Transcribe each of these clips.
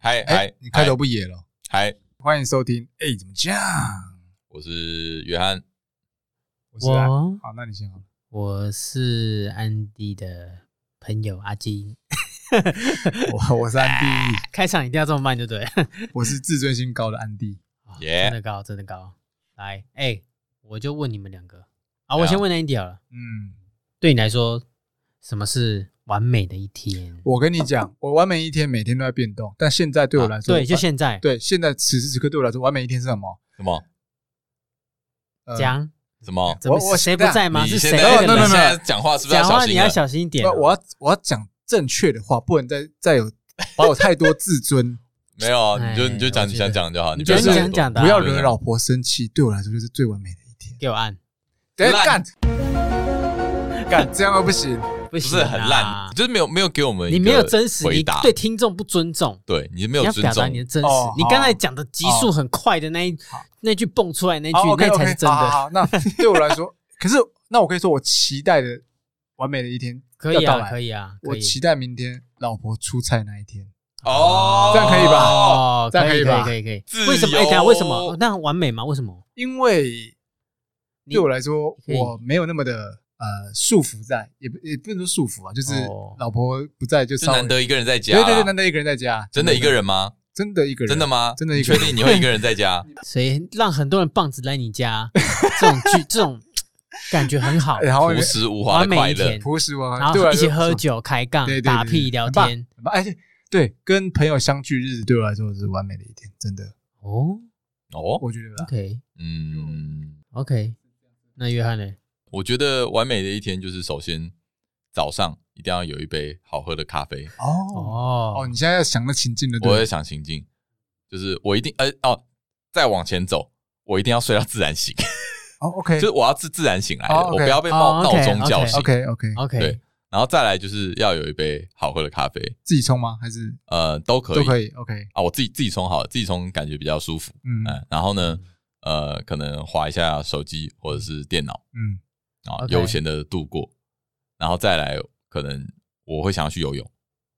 嗨嗨，你开头不野了？嗨，欢迎收听。哎，怎么讲？我是约翰，我是安。好，那你先好。我是安迪的朋友阿金。我我是安迪。开场一定要这么慢，就对。我是自尊心高的安迪。耶，真的高，真的高。来，哎，我就问你们两个。啊，我先问安迪好了。嗯，对你来说，什么是？完美的一天，我跟你讲，我完美一天每天都在变动，但现在对我来说，对，就现在，对，现在此时此刻对我来说，完美一天是什么？什么？讲什么？我我谁不在吗？是谁？那那那讲话是不是讲话你要小心一点？我要我要讲正确的话，不能再再有 把我太多自尊。没有啊，你就你就讲你想讲就好，你就想讲的，不要惹老婆生气，对我来说就是最完美的一天。给我按，干干，这样都不行。不是很烂，就是没有没有给我们你没有真实，你对听众不尊重，对你没有尊重，表达你的真实。你刚才讲的急速很快的那一那句蹦出来那句，那才是真的。好，那 对我来说，可是那我可以说，我期待的完美的一天可以啊，可以啊，我期待明天老婆出差那一天。哦，这样可以吧？哦，这样可以吧？可以可以。为什么？哎，为什么？那完美吗？为什么？因为对我来说，我没有那么的。呃，束缚在也不也不能说束缚啊，就是老婆不在就难得一个人在家，对对对，难得一个人在家，真的一个人吗？真的一个人，真的吗？真的一个人，确定你会一个人在家？所以让很多人棒子来你家，这种剧这种感觉很好，然后朴实无华的快乐，朴实无华，然后一起喝酒开杠打屁聊天，哎，对，跟朋友相聚日对我来说是完美的一天，真的哦哦，我觉得 OK，嗯，OK，那约翰呢？我觉得完美的一天就是，首先早上一定要有一杯好喝的咖啡。哦哦哦！你现在要想的情境了，我在想情境，就是我一定呃哦，再往前走，我一定要睡到自然醒。哦，OK，就是我要自自然醒来的，我不要被闹闹钟叫醒。OK OK OK，对，然后再来就是要有一杯好喝的咖啡，自己冲吗？还是呃都可以都可以 OK 啊，我自己自己冲好了，自己冲感觉比较舒服。嗯，然后呢，呃，可能滑一下手机或者是电脑。嗯。啊，悠闲的度过，然后再来，可能我会想要去游泳。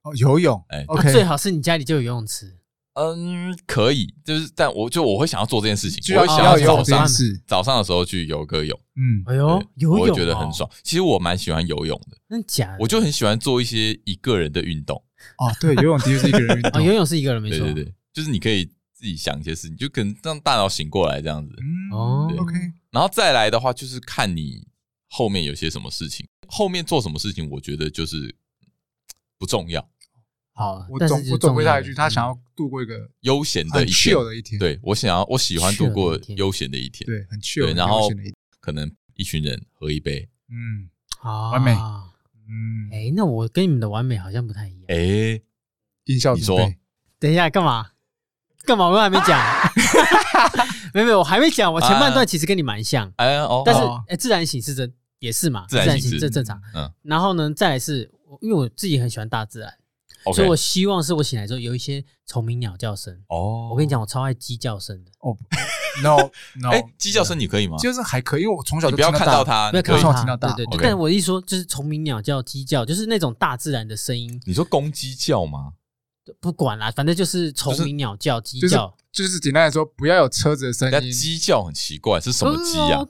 哦，游泳，哎，OK，最好是你家里就有游泳池。嗯，可以，就是，但我就我会想要做这件事情，我会想要早上早上的时候去游个泳。嗯，哎呦，游泳，我会觉得很爽。其实我蛮喜欢游泳的，真的假的？我就很喜欢做一些一个人的运动。哦，对，游泳的确是一个人运动。游泳是一个人没错，对对对，就是你可以自己想一些事情，就可能让大脑醒过来这样子。哦，OK。然后再来的话，就是看你。后面有些什么事情，后面做什么事情，我觉得就是不重要。好，我总我总归他一句，他想要度过一个悠闲的一天的一天。对，我想要，我喜欢度过悠闲的一天。对，很 chill。然后可能一群人喝一杯，嗯，好完美。嗯，哎，那我跟你们的完美好像不太一样。哎，音效，你说，等一下干嘛？干嘛？我还没讲。没有没有，我还没讲。我前半段其实跟你蛮像，哎哦，但是哎，自然醒是真也是嘛，自然醒这正常。嗯，然后呢，再来是，因为我自己很喜欢大自然，所以我希望是我醒来之后有一些虫鸣鸟叫声。哦，我跟你讲，我超爱鸡叫声的。哦，no no，哎，鸡叫声你可以吗？就是还可以，因为我从小就不要看到它，不要看到它，听到大。对对，但我一说就是虫鸣鸟叫、鸡叫，就是那种大自然的声音。你说公鸡叫吗？不管啦，反正就是虫鸣鸟叫、鸡叫。就是简单来说，不要有车子的声音。鸡叫很奇怪，是什么鸡啊？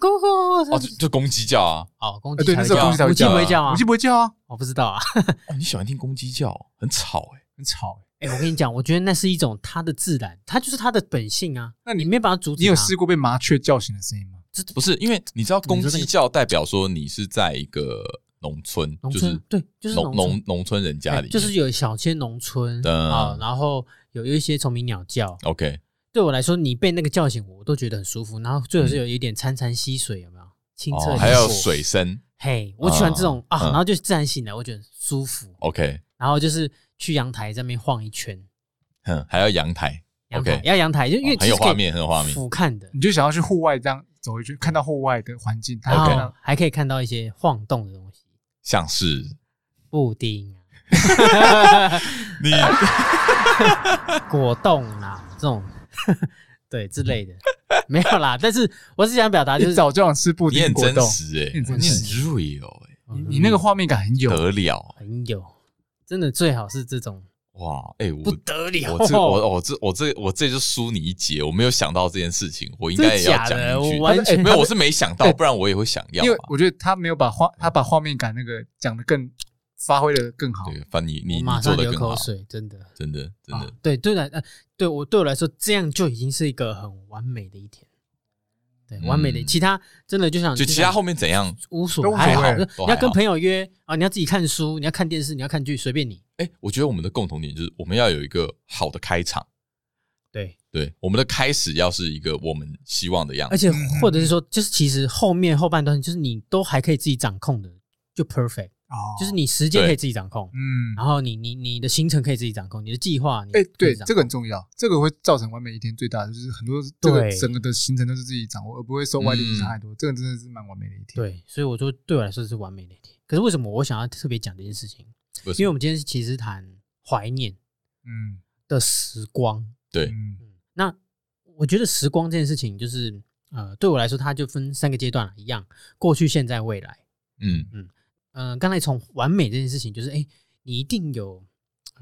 哦，就就公鸡叫啊。哦，公鸡对，那是公鸡才会叫。母鸡不会叫啊？母鸡不会叫啊？我不知道啊。你喜欢听公鸡叫，很吵哎，很吵哎。我跟你讲，我觉得那是一种它的自然，它就是它的本性啊。那你没把它阻止。你有试过被麻雀叫醒的声音吗？这不是，因为你知道公鸡叫代表说你是在一个农村，就是对，就是农农农村人家里，就是有小些农村啊，然后有一些虫鸣鸟叫。OK。对我来说，你被那个叫醒，我都觉得很舒服。然后最好是有一点潺潺溪水，有没有？清澈，还有水声。嘿，我喜欢这种啊。然后就自然醒来，我觉得舒服。OK。然后就是去阳台这边晃一圈。嗯，还要阳台。OK，要阳台，就因为很有画面，很有画面。俯瞰的，你就想要去户外这样走一圈，看到户外的环境，然后还可以看到一些晃动的东西，像是？布丁啊，你 果冻啊这种。对之类的。没有啦，但是我是想表达，就是早就想吃布丁果冻，你很真实。哎，你很 real 哎，你那个画面感很有。得了，很有，真的最好是这种哇，哎，不得了！我这我我这我这我这就输你一截，我没有想到这件事情，我应该也要讲一句。完全没有，我是没想到，不然我也会想要。因为我觉得他没有把画，他把画面感那个讲的更发挥的更好。对，反你你马上流口水，真的真的真的。对对来，呃，对我对我来说，这样就已经是一个很完美的一天。对，完美的，其他真的就想，就其他后面怎样无所谓，还好。你要跟朋友约啊，你要自己看书，你要看电视，你要看剧，随便你。哎，我觉得我们的共同点就是我们要有一个好的开场。对对，我们的开始要是一个我们希望的样子，而且或者是说，就是其实后面后半段就是你都还可以自己掌控的，就 perfect。哦，就是你时间可以自己掌控，嗯，然后你你你的行程可以自己掌控，你的计划，哎，对，这个很重要，这个会造成完美一天最大的就是很多这个整个的行程都是自己掌握，而不会受外力影响太多，这个真的是蛮完美的一天。对，所以我说对我来说是完美的一天。可是为什么我想要特别讲这件事情？因为我们今天其实谈怀念，嗯，的时光。对，嗯，那我觉得时光这件事情，就是呃，对我来说，它就分三个阶段了，一样，过去、现在、未来。嗯嗯。嗯，刚才从完美这件事情，就是哎，你一定有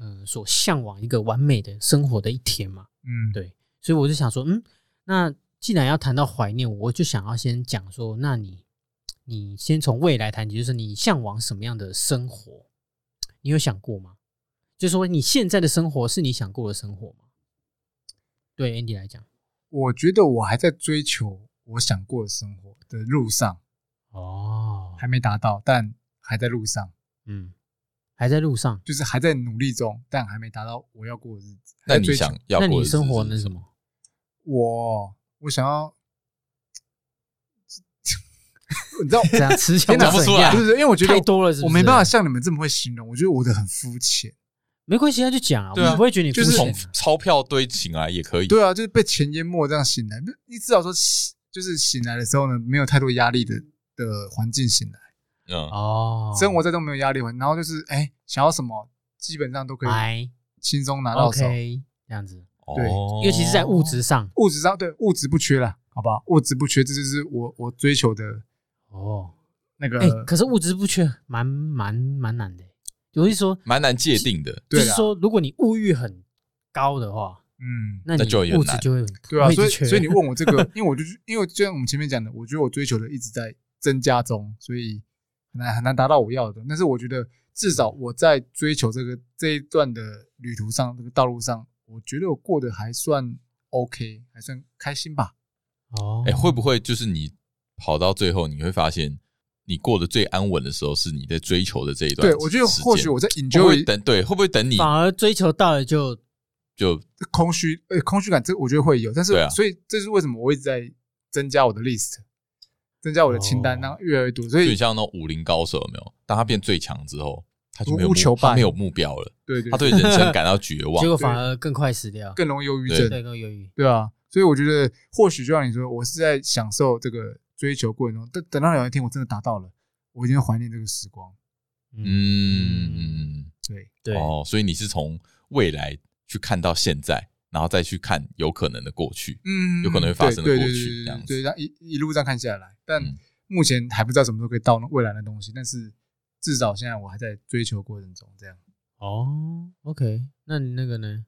嗯所向往一个完美的生活的一天嘛，嗯，对，所以我就想说，嗯，那既然要谈到怀念，我就想要先讲说，那你你先从未来谈起，就是你向往什么样的生活？你有想过吗？就是说你现在的生活是你想过的生活吗？对 Andy 来讲，我觉得我还在追求我想过的生活的路上，哦，还没达到，但。还在路上，嗯，还在路上，就是还在努力中，但还没达到我要过的日子。那你想要过的日子？那你生活那什么？我我想要，你知道这样词讲不出来，就是因为我觉得太多了是不是，我没办法像你们这么会形容。我觉得我的很肤浅，没关系，那就讲啊，我不会觉得你就是从钞票堆起来也可以。对啊，就是被钱淹没这样醒来，你至少说就是醒来的时候呢，没有太多压力的的环境醒来。嗯哦，生活在都没有压力，然后就是哎，想要什么基本上都可以轻松拿到手，这样子。对，尤其是在物质上，物质上对物质不缺了，好不好？物质不缺，这就是我我追求的哦。那个，哎，可是物质不缺，蛮蛮蛮难的。有一说，蛮难界定的。就是说，如果你物欲很高的话，嗯，那你物质就会很对啊。所以，所以你问我这个，因为我就因为就像我们前面讲的，我觉得我追求的一直在增加中，所以。很难很难达到我要的，但是我觉得至少我在追求这个这一段的旅途上，这个道路上，我觉得我过得还算 OK，还算开心吧。哦，哎，会不会就是你跑到最后，你会发现你过得最安稳的时候，是你在追求的这一段？对，我觉得或许我在 enjoy 等，对，会不会等你反而追求到了就就空虚？呃，空虚感，这我觉得会有，但是所以这是为什么我一直在增加我的 list。增加我的清单，然后越来越多，所以就像那种武林高手有没有？当他变最强之后，他就没有他没有目标了，对对，他对人生 感到绝望，结果反而更快死掉，更容易忧郁症，对，更忧郁，对啊。所以我觉得，或许就像你说，我是在享受这个追求过程中，等等到有一天我真的达到了，我一定会怀念这个时光。嗯，对对哦，所以你是从未来去看到现在。然后再去看有可能的过去，嗯，有可能会发生的过去，这样子，对，然后一一路这样看下来，但目前还不知道什么时候可以到未来的东西，但是至少现在我还在追求过程中，这样。哦，OK，那你那个呢？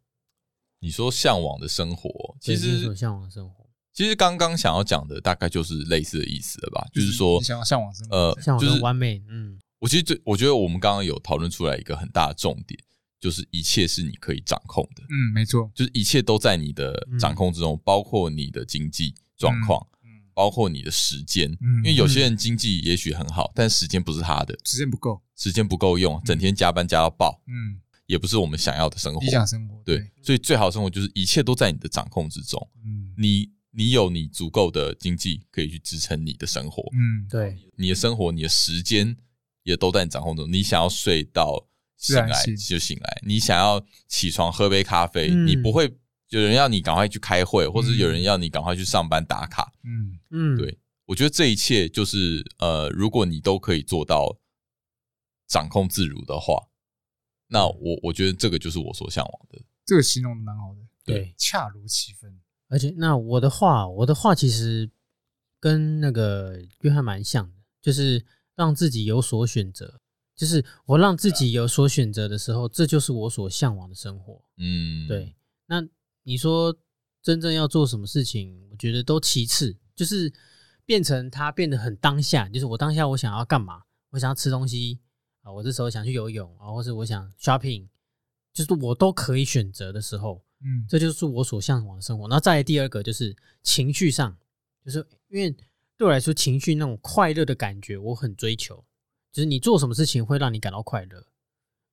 你说向往的生活，其实向往的生活，其实刚刚想要讲的大概就是类似的意思了吧？就是说，想要向往生活，呃，就是完美。嗯，我其实最我觉得我们刚刚有讨论出来一个很大的重点。就是一切是你可以掌控的，嗯，没错，就是一切都在你的掌控之中，嗯、包括你的经济状况，嗯，嗯包括你的时间，嗯，因为有些人经济也许很好，但时间不是他的，时间不够，时间不够用，整天加班加到爆，嗯，也不是我们想要的生活，理想生活，对，对，所以最好的生活就是一切都在你的掌控之中，嗯，你你有你足够的经济可以去支撑你的生活，嗯，对，你的生活，你的时间也都在你掌控中，你想要睡到。醒来就醒来，你想要起床喝杯咖啡，嗯、你不会有人要你赶快去开会，或者有人要你赶快去上班打卡。嗯嗯，对，我觉得这一切就是呃，如果你都可以做到掌控自如的话，那我我觉得这个就是我所向往的。这个形容的蛮好的，对，恰如其分。而且那我的话，我的话其实跟那个约翰蛮像的，就是让自己有所选择。就是我让自己有所选择的时候，这就是我所向往的生活。嗯，对。那你说真正要做什么事情，我觉得都其次，就是变成它变得很当下，就是我当下我想要干嘛，我想要吃东西啊，我这时候想去游泳啊，或是我想 shopping，就是我都可以选择的时候，嗯，这就是我所向往的生活。那再来第二个就是情绪上，就是因为对我来说，情绪那种快乐的感觉，我很追求。就是你做什么事情会让你感到快乐，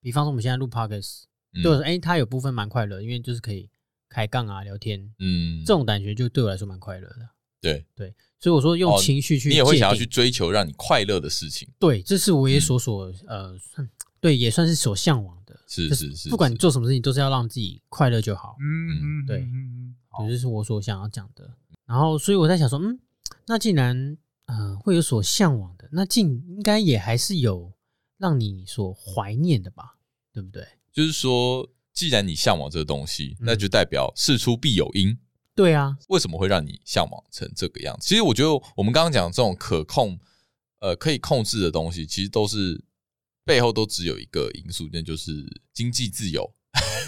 比方说我们现在录 podcast，对我说，哎，它有部分蛮快乐，因为就是可以开杠啊、聊天，嗯，这种感觉就对我来说蛮快乐的。对对，所以我说用情绪去，你也会想要去追求让你快乐的事情。对，这是我也所所呃，对，也算是所向往的。是是是，不管你做什么事情，都是要让自己快乐就好。嗯嗯，对，嗯嗯，这是我所想要讲的。然后，所以我在想说，嗯，那既然呃会有所向往的。那进应该也还是有让你所怀念的吧，对不对？就是说，既然你向往这个东西，那就代表事出必有因。对啊，为什么会让你向往成这个样子？其实我觉得，我们刚刚讲这种可控、呃可以控制的东西，其实都是背后都只有一个因素，那就是经济自由。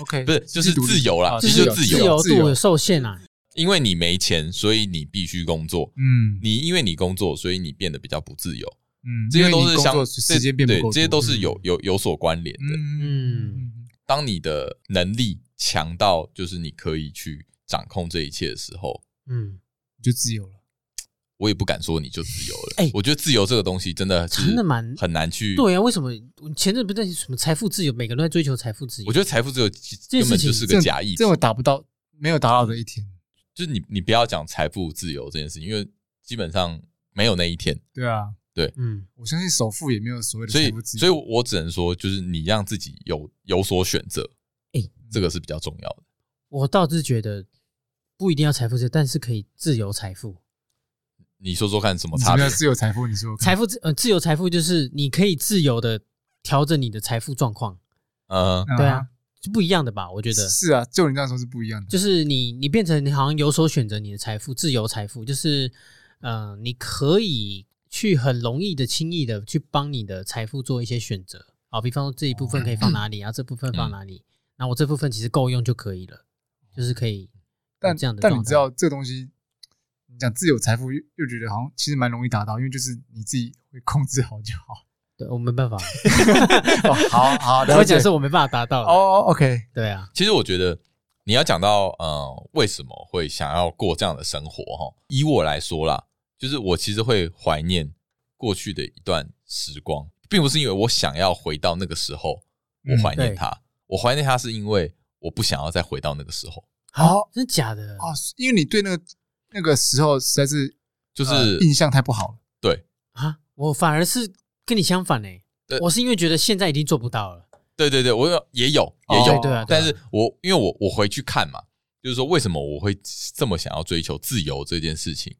OK，不是，就是自由啦，其实就自由，自由度受限啊。因为你没钱，所以你必须工作。嗯，你因为你工作，所以你变得比较不自由。嗯，这些都是相时间变不，对，这些都是有有有所关联的。嗯，当你的能力强到就是你可以去掌控这一切的时候，嗯，就自由了。我也不敢说你就自由了。哎，我觉得自由这个东西真的真的蛮很难去。对啊，为什么前阵不是什么财富自由，每个人都在追求财富自由？我觉得财富自由根本就是个假议，这我达不到，没有达到的一天。就是你，你不要讲财富自由这件事情，因为基本上没有那一天。对啊，对，嗯，我相信首富也没有所谓的财富自由。所以，所以我只能说，就是你让自己有有所选择，哎、欸，这个是比较重要的。我倒是觉得不一定要财富自由，但是可以自由财富。你说说看，什么差别？自由财富？你说财富自呃自由财富就是你可以自由的调整你的财富状况。嗯，对啊。是不一样的吧？我觉得是啊，就你这样说是不一样的。就是你，你变成你好像有所选择，你的财富自由财富，就是嗯、呃，你可以去很容易的、轻易的去帮你的财富做一些选择。好，比方说这一部分可以放哪里，然后这部分放哪里，那我这部分其实够用就可以了，就是可以。但这样的，但你知道这个东西，你讲自由财富又又觉得好像其实蛮容易达到，因为就是你自己会控制好就好。对，我没办法。好 好，我讲是我没办法达到。哦，OK，对啊。其实我觉得你要讲到呃，为什么会想要过这样的生活哈？以我来说啦，就是我其实会怀念过去的一段时光，并不是因为我想要回到那个时候，我怀念它。我怀念他是因为我不想要再回到那个时候。好，真的假的？哦，因为你对那个那个时候实在是就是印象太不好了。对啊，我反而是。跟你相反呢，我是因为觉得现在已经做不到了。对对对，我有也有也有，对啊。但是我因为我我回去看嘛，就是说为什么我会这么想要追求自由这件事情，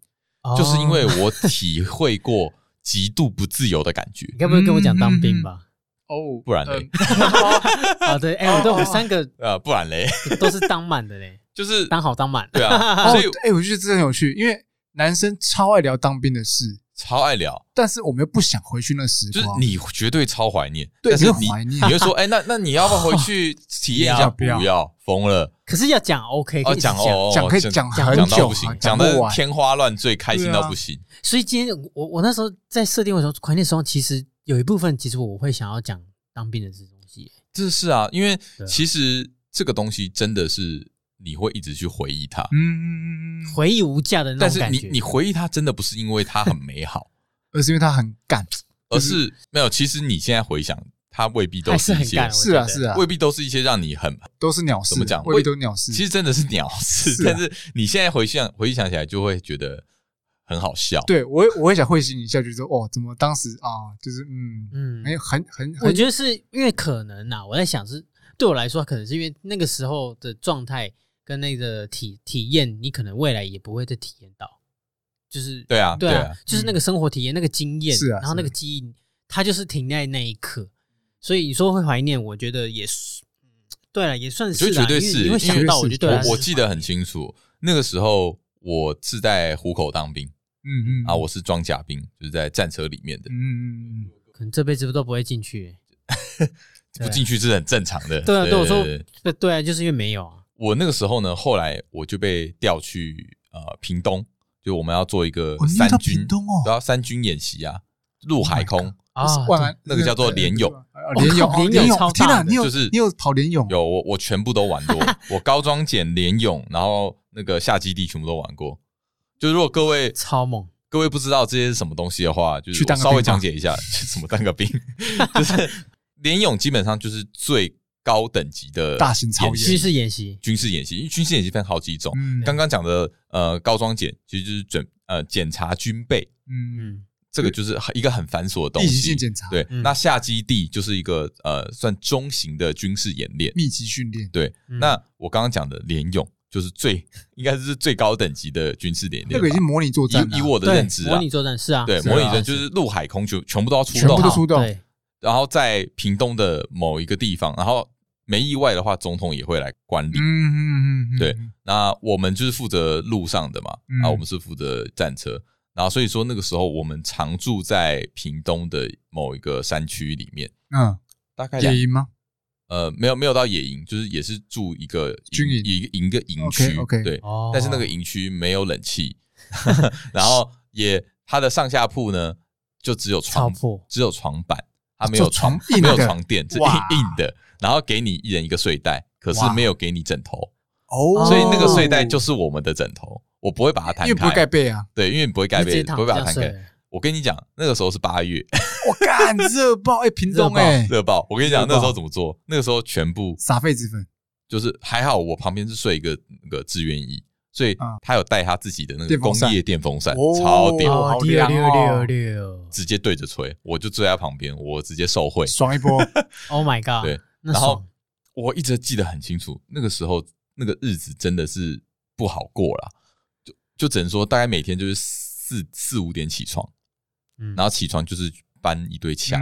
就是因为我体会过极度不自由的感觉。你该不会跟我讲当兵吧？哦，不然嘞？好的，哎，我对我们三个呃，不然嘞，都是当满的嘞，就是当好当满。对啊，所以哎，我觉得这很有趣，因为男生超爱聊当兵的事。超爱聊，但是我们又不想回去那时光。就是你绝对超怀念，对，是怀念。你会说，哎，那那你要不要回去体验一下？不要，疯了。可是要讲 OK，哦，讲哦，讲可以讲很久，讲的天花乱坠，开心到不行。所以今天我我那时候在设定的时候，怀念时候，其实有一部分，其实我会想要讲当兵的这东西。这是啊，因为其实这个东西真的是。你会一直去回忆它，嗯嗯嗯，回忆无价的那种感觉。但是你你回忆它，真的不是因为它很美好，而是因为它很干，而是没有。其实你现在回想，它未必都是一些，是啊是啊，未必都是一些让你很都是鸟事。怎么讲？未必都是鸟事。其实真的是鸟事，但是你现在回想回想起来，就会觉得很好笑。对我我会想会心一笑，就是说哦，怎么当时啊，就是嗯嗯，没有很很，我觉得是因为可能呐，我在想是对我来说，可能是因为那个时候的状态。跟那个体体验，你可能未来也不会再体验到，就是对啊，对啊，就是那个生活体验、那个经验，是啊，然后那个记忆，它就是停在那一刻。所以你说会怀念，我觉得也是，对了，也算是，绝对是，因为想到，我就对我我记得很清楚，那个时候我是在虎口当兵，嗯嗯，啊，我是装甲兵，就是在战车里面的，嗯嗯嗯，可能这辈子都不会进去，不进去是很正常的。对啊，对我说，对对啊，就是因为没有啊。我那个时候呢，后来我就被调去呃屏东，就我们要做一个三军，都要三军演习啊，陆海空啊，那个叫做联勇，联勇，联勇，天哪，你有就是你有跑联勇？有，我我全部都玩过，我高装简联勇，然后那个下基地全部都玩过。就如果各位超猛，各位不知道这些是什么东西的话，就是稍微讲解一下，怎么当个兵，就是联勇基本上就是最。高等级的大型操演军事演习，军事演习，因为军事演习分好几种。刚刚讲的呃高装检，其实就是准呃检查军备，嗯，这个就是一个很繁琐的东西。检查。对，那下基地就是一个呃算中型的军事演练，密集训练。对，那我刚刚讲的联勇就是最 应该是最高等级的军事演练。那个已经模拟作战，以我的认知，模拟作战是啊，对，模拟的就是陆海空就全部都要出动，全部都出动。然后在屏东的某一个地方，然后。没意外的话，总统也会来观礼。嗯嗯嗯，对。那我们就是负责路上的嘛，啊，我们是负责战车。然后所以说那个时候我们常住在屏东的某一个山区里面。嗯，大概野营吗？呃，没有没有到野营，就是也是住一个军营，一个营个营区。OK，对。但是那个营区没有冷气，然后也它的上下铺呢就只有床，只有床板，它没有床，没有 床垫，是硬硬的。然后给你一人一个睡袋，可是没有给你枕头。哦，所以那个睡袋就是我们的枕头，我不会把它摊开，因为不会盖被啊，对，因为你不会盖被，不会把它摊开。我跟你讲，那个时候是八月，我干热爆哎，屏东哎，热爆！我跟你讲，那时候怎么做？那个时候全部撒痱子粉，就是还好我旁边是睡一个那个志愿役，所以他有带他自己的那个工业电风扇，超屌，六六六，直接对着吹，我就坐在旁边，我直接受惠，爽一波！Oh my god！对。然后我一直记得很清楚，那个时候那个日子真的是不好过了，就就只能说大概每天就是四四五点起床，嗯，然后起床就是搬一堆枪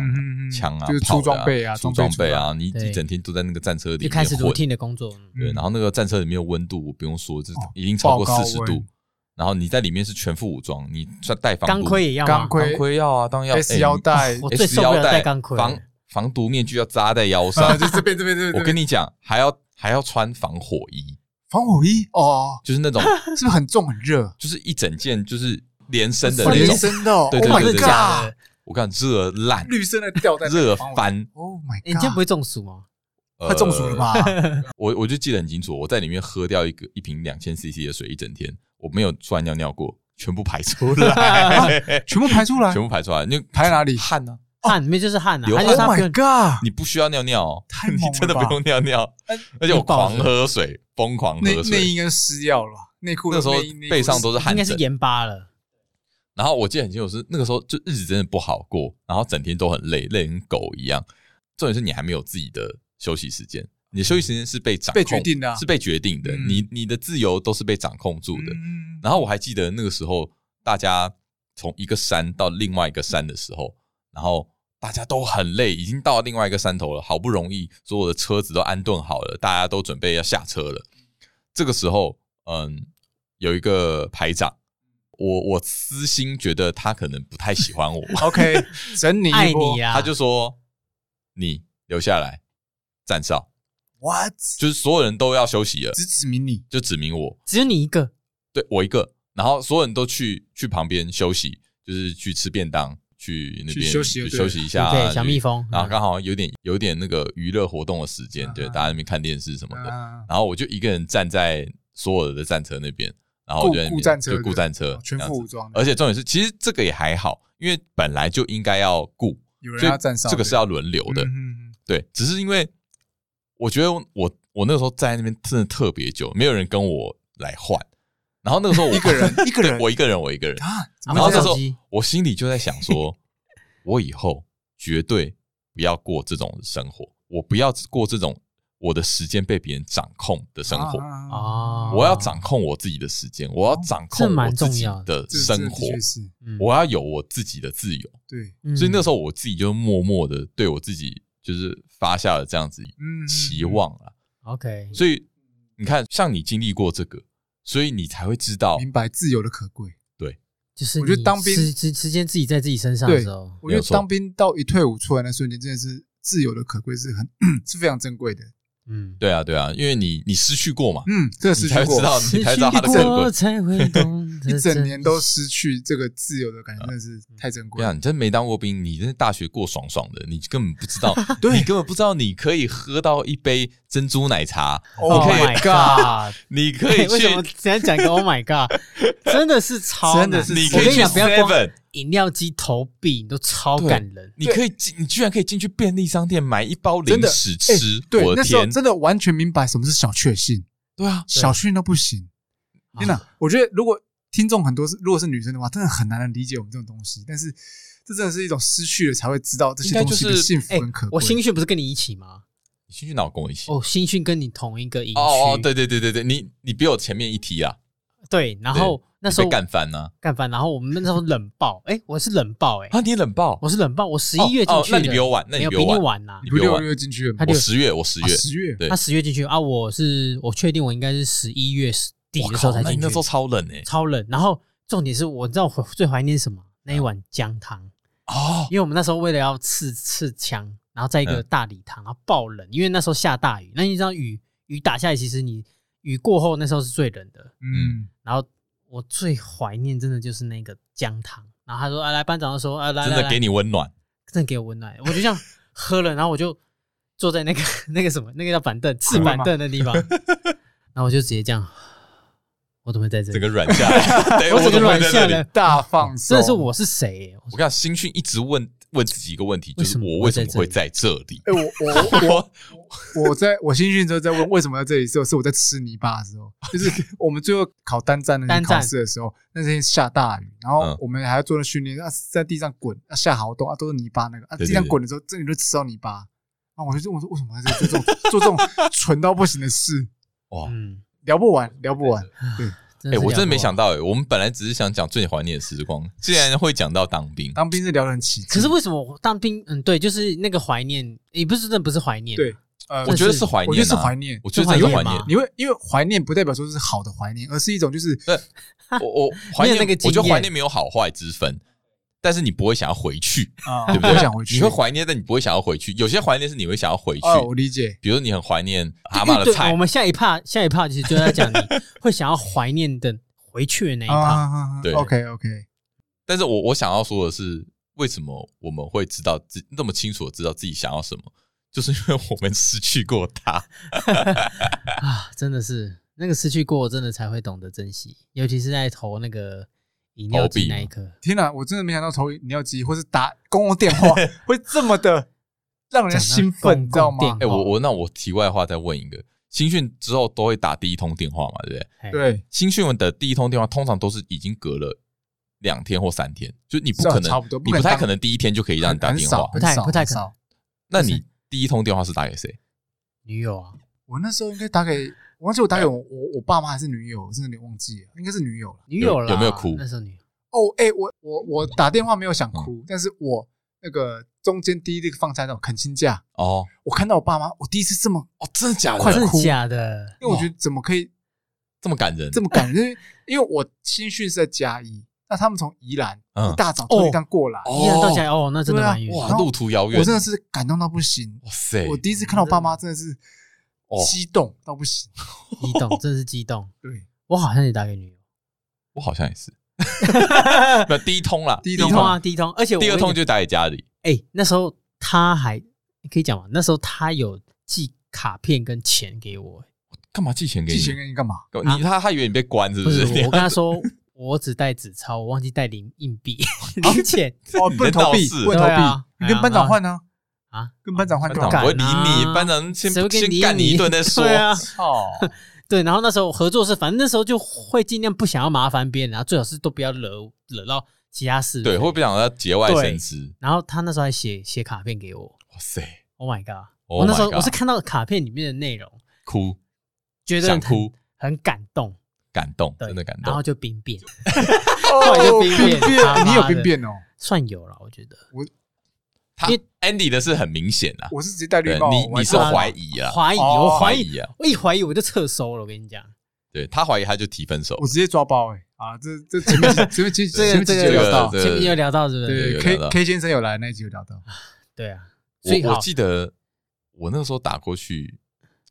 枪啊，就是出装备啊，出装备啊，你一整天都在那个战车里面，开始 routine 的工作，对，然后那个战车里面的温度我不用说，这已经超过四十度，然后你在里面是全副武装，你算带防钢盔也要，钢盔钢盔要啊，当然要 S 腰带，S 腰带防。防毒面具要扎在腰上，就这边这边这边。我跟你讲，还要还要穿防火衣，防火衣哦，就是那种 是不是很重很热？就是一整件就是连身的那种，连身的。对对对对，我看热烂，绿色的吊带，热翻。Oh my god！你这样不会中暑吗？会中暑了吧？我我就记得很清楚，我在里面喝掉一个一瓶两千 CC 的水，一整天我没有出来尿尿过，全部排出来，全部排出来，全部排出来。你排哪里？汗呢？汗里面就是汗啊！流汗。Oh my god！你不需要尿尿哦，你真的不用尿尿，而且我狂喝水，疯狂喝水。内衣应该湿掉了，内裤那时候背上都是汗，应该是盐巴了。然后我记得很清楚，是那个时候就日子真的不好过，然后整天都很累，累跟狗一样。重点是你还没有自己的休息时间，你的休息时间是被掌控、被决定的，是被决定的。你你的自由都是被掌控住的。嗯然后我还记得那个时候，大家从一个山到另外一个山的时候，然后。大家都很累，已经到另外一个山头了。好不容易，所有的车子都安顿好了，大家都准备要下车了。这个时候，嗯，有一个排长，我我私心觉得他可能不太喜欢我。OK，整你爱你啊，他就说：“你留下来站哨。” What？就是所有人都要休息了，只指明你，就指明我，只有你一个，对我一个。然后所有人都去去旁边休息，就是去吃便当。去那边休息休息一下，对，小蜜蜂。然后刚好有点有点那个娱乐活动的时间，对，大家那边看电视什么的。然后我就一个人站在所有的战车那边，然后我就顾战车，就顾战车，全副武装。而且重点是，其实这个也还好，因为本来就应该要顾，所以这个是要轮流的。对，只是因为我觉得我我那个时候站在那边真的特别久，没有人跟我来换。然后那个时候我 一个人，一个人，我一个人，我一个人。然后那时候我心里就在想说，我以后绝对不要过这种生活，我不要过这种我的时间被别人掌控的生活啊！我要掌控我自己的时间，我要掌控我自己的生活，我要有我自己的自由。对，所以那时候我自己就默默的对我自己就是发下了这样子期望啊。OK，所以你看，像你经历过这个。所以你才会知道明白自由的可贵。对，就是我觉得当兵时时间自己在自己身上的时候，我觉得当兵到一退伍出来那瞬间，真的是自由的可贵是很是非常珍贵的。嗯，对啊，对啊，因为你你失去过嘛，嗯，这个失去过，你才知道它的珍贵。一整年都失去这个自由的感觉，真的是太珍贵。对啊，你真没当过兵，你真大学过爽爽的，你根本不知道，对，你根本不知道你可以喝到一杯珍珠奶茶。Oh my god！你可以 为什么讲个 Oh my god？真的是超，真的是你可以去 Seven。饮料机投币你都超感人，你可以进，你居然可以进去便利商店买一包零食吃，对，那时候，真的完全明白什么是小确幸。对啊，小确幸都不行。天哪，我觉得如果听众很多是如果是女生的话，真的很难理解我们这种东西。但是这真的是一种失去了才会知道这些东西的幸福很可贵。我心血不是跟你一起吗？新训哪有跟我一起？哦，新训跟你同一个营区。哦，对对对对对，你你比我前面一梯啊。对，然后。那时候干翻呢，干翻，然后我们那时候冷爆，哎，我是冷爆，哎，啊，你冷爆，我是冷爆，我十一月进去的，那你比我晚，那你比我晚。呐，你六月进去，我十月，我十月，十月，他十月进去啊，我是我确定我应该是十一月底的时候才进去，那时候超冷哎，超冷，然后重点是我知道我 最怀念什么，那一碗姜汤。哦，因为我们那时候为了要刺刺枪，然后在一个大礼堂，然后爆冷，因为那时候下大雨，那你知道雨雨打下来，其实你雨过后那时候是最冷的，嗯，然后。我最怀念真的就是那个姜汤，然后他说：“啊，来班长的时候，啊，来，真的给你温暖，真的给我温暖。”我就这样喝了，然后我就坐在那个 那个什么，那个叫板凳，吃板凳的地方，然后我就直接这样，我怎么会在这里？整个软下来，我整个软下来，大放松。这是我是谁？我跟你讲，新训一直问。问自己一个问题，就是我为什么会在这里？哎，我我我 我在我新训之后在问为什么在这里时候，是我在吃泥巴的时候，就是我们最后考单站的考试的时候，那天下大雨，然后我们还要做那训练，啊，在地上滚，啊，下好多啊，都是泥巴那个啊，地上滚的时候，这里就吃到泥巴，啊，我就问说为什么在做这种做这种蠢到不行的事？哇，嗯。聊不完，聊不完，对。哎、欸，我真的没想到哎、欸，我们本来只是想讲最怀念的时光，竟然会讲到当兵。当兵是聊得很起劲，可是为什么我当兵？嗯，对，就是那个怀念，也不是真的不是怀念。对，呃，我觉得是怀念，我觉得是怀念，我觉得是怀念。因为因为怀念不代表说是好的怀念，而是一种就是，我我 怀念那个，我觉得怀念没有好坏之分。但是你不会想要回去，啊 对不对？想回去，你会怀念，但你不会想要回去。有些怀念是你会想要回去。哦，我理解。比如你很怀念阿嬷的菜。我们下一趴，下一趴其实就在讲你 会想要怀念的回去的那一趴。对，OK，OK。但是我我想要说的是，为什么我们会知道自那么清楚的知道自己想要什么？就是因为我们失去过他 啊！真的是那个失去过，真的才会懂得珍惜，尤其是在投那个。饮料机那一刻，天哪！我真的没想到投饮料机或是打公共电话 会这么的让人兴奋，你知道吗？哎，我我那我题外话再问一个，新训之后都会打第一通电话嘛，对不对？对，新训的第一通电话通常都是已经隔了两天或三天，就你不可能，你不太可能第一天就可以让你打电话，不太不太可能。那你第一通电话是打给谁？女友啊，我那时候应该打给。我忘记我打给我我我爸妈还是女友，我真的有点忘记了，应该是女友了。女友了，有没有哭？那时候女友哦，哎，我我我打电话没有想哭，但是我那个中间第一个放在那种恳亲假哦，我看到我爸妈，我第一次这么哦，真的假的？快哭，假的，因为我觉得怎么可以这么感人，这么感人？因为因为我新训是在嘉义，那他们从宜兰一大早坐一趟过来，宜兰到嘉义哦，那真的蛮远，哇，路途遥远，我真的是感动到不行，哇塞！我第一次看到我爸妈真的是。激动到不行，激动，真是激动。对，我好像也打给女友，我好像也是。那第一通啦，第一通啊，第一通，而且我第二通就打给家里。哎，那时候他还可以讲吗？那时候他有寄卡片跟钱给我。干嘛寄钱给你？寄钱给你干嘛？你他他以为你被关是不是？我跟他说，我只带纸钞，我忘记带零硬币、零钱。哦，不能投币，不能投币，你跟班长换呢？啊，跟班长换，班长不会理你，班长先先干你一顿再说。对啊，对，然后那时候合作是，反正那时候就会尽量不想要麻烦别人，然后最好是都不要惹惹到其他事。对，会不想要节外生枝。然后他那时候还写写卡片给我。哇塞！Oh my god！我那时候我是看到卡片里面的内容，哭，觉得想哭，很感动，感动，真的感动。然后就兵变，后来就兵变，你有兵变哦？算有了，我觉得我。他 Andy 的是很明显啊，我是直接戴绿帽，你你是怀疑啊，怀疑，我怀疑啊，我一怀疑我就撤收了，我跟你讲，对他怀疑他就提分手，我直接抓包哎啊，这这前面前面 前面几集有聊到，前面有聊到是不是？对，K K 先生有来那一集有聊到，对啊，我我记得我那个时候打过去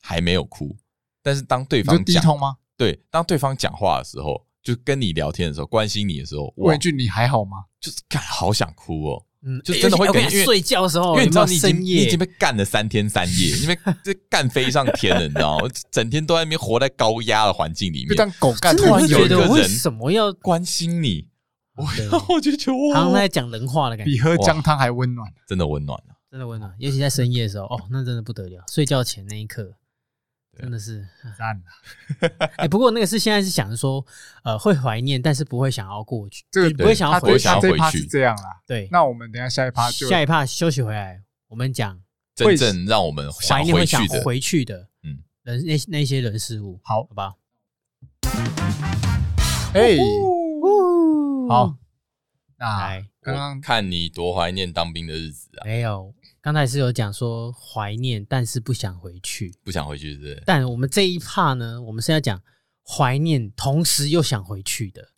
还没有哭，但是当对方低通吗？对，当对方讲话的时候，就跟你聊天的时候，关心你的时候，问一句你还好吗？就是感，好想哭哦。嗯，就真的会感觉睡觉的时候，因为你知道你已经你已经被干了三天三夜，因为这干飞上天了，你知道吗？整天都在那边活在高压的环境里面，就当狗干。突然有一个人为什么要关心你？我我就觉得哇，好像在讲人话的感觉，比喝姜汤还温暖，真的温暖啊，真的温暖，尤其在深夜的时候，哦，那真的不得了，睡觉前那一刻。真的是赞了，哎，不过那个是现在是想着说，呃，会怀念，但是不会想要过去，这个不会想要回去。这一趴是这样啦，对。那我们等下下一趴就下一趴休息回来，我们讲真正让我们怀念会想回去的，嗯，人那那些人事物，好，好吧。哎，好，那刚刚看你多怀念当兵的日子啊，没有。刚才是有讲说怀念，但是不想回去，不想回去，是不是？但我们这一趴呢，我们是要讲怀念，同时又想回去的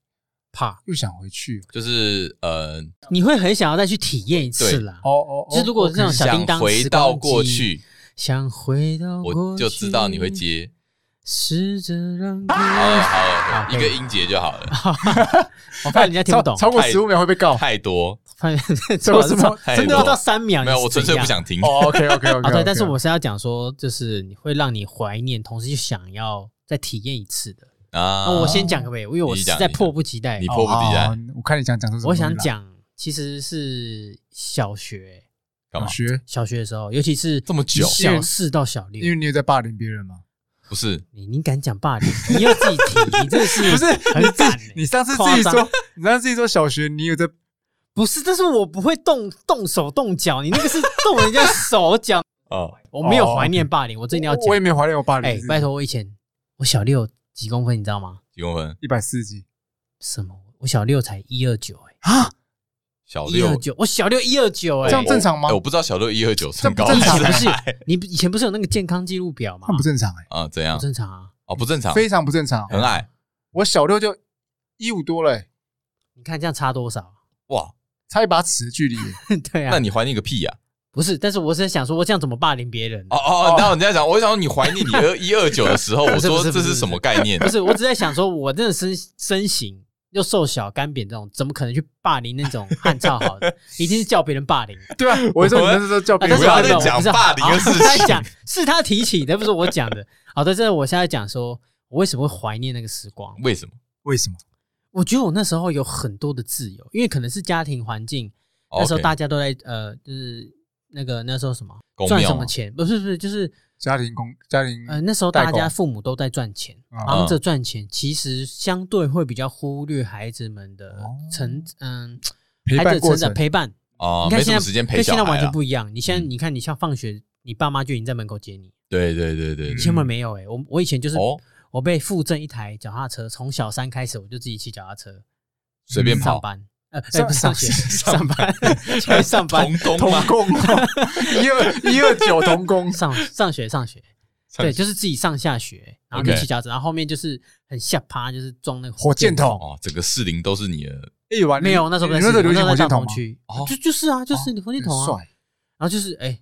怕，又想回去，就是呃，你会很想要再去体验一次啦。哦哦，就是如果那种小叮当回到过去，想回到过去，我就知道你会接。试着让好了好了，一个音节就好了。我怕人家听不懂，超过十五秒会被告。太多，超过十五秒真的要到三秒？没有，我纯粹不想听。哦，OK OK OK。对，但是我是要讲说，就是你会让你怀念，同时又想要再体验一次的啊。我先讲可不可以？因为我实在迫不及待。你迫不及待。我看你想讲什么？我想讲，其实是小学，小学小学的时候，尤其是这么久，小四到小六，因为你也在霸凌别人吗？不是你，你敢讲霸凌？你要自己提，你这个是 不是很敢？你上次自己说，你上次自己说小学你有在，不是，但是我不会动动手动脚，你那个是动人家手脚 哦。我没有怀念霸凌，我真的要讲，我也没有怀念我霸凌。哎，拜托，我以前我小六几公分，你知道吗？几公分？一百四十几？什么？我小六才一二九，哎啊！小六一二九，我小六一二九，哎，这样正常吗？我不知道小六一二九身高正常不是？你以前不是有那个健康记录表吗？那不正常哎。啊，怎样？不正常啊。哦，不正常，非常不正常，很矮。我小六就一五多嘞，你看这样差多少？哇，差一把尺的距离。对啊，那你怀念个屁呀？不是，但是我是在想说，我这样怎么霸凌别人？哦哦，然后你在讲，我想说你怀念你二一二九的时候，我说这是什么概念？不是，我只在想说，我这个身身形又瘦小干扁这种，怎么可能去霸凌那种汉超好的？一定是叫别人霸凌。对啊，我说你那时候叫别人，不要再讲霸凌的事情。在讲是他提起的，不是我讲的。好的，这我现在讲说。我为什么会怀念那个时光？为什么？为什么？我觉得我那时候有很多的自由，因为可能是家庭环境，那时候大家都在呃，就是那个那时候什么赚什么钱？不是不是，就是家庭工家庭呃，那时候大家父母都在赚钱，忙着赚钱，其实相对会比较忽略孩子们的成嗯，孩子成长陪伴哦。你看现在跟现在完全不一样。你现在你看，你像放学，你爸妈就已经在门口接你。对对对对，千万没有哎，我我以前就是。我被附赠一台脚踏车，从小三开始我就自己骑脚踏车，随便跑。上班，呃，不是上学，上班，去上班。童工，童工，一二一二九童工，上上学上学，对，就是自己上下学，然后就骑脚踏车，然后后面就是很下趴，就是装那个火箭筒哦，整个四零都是你的。没有，那时候不是，那时候流行火箭筒区，就就是啊，就是你火箭筒啊，然后就是哎。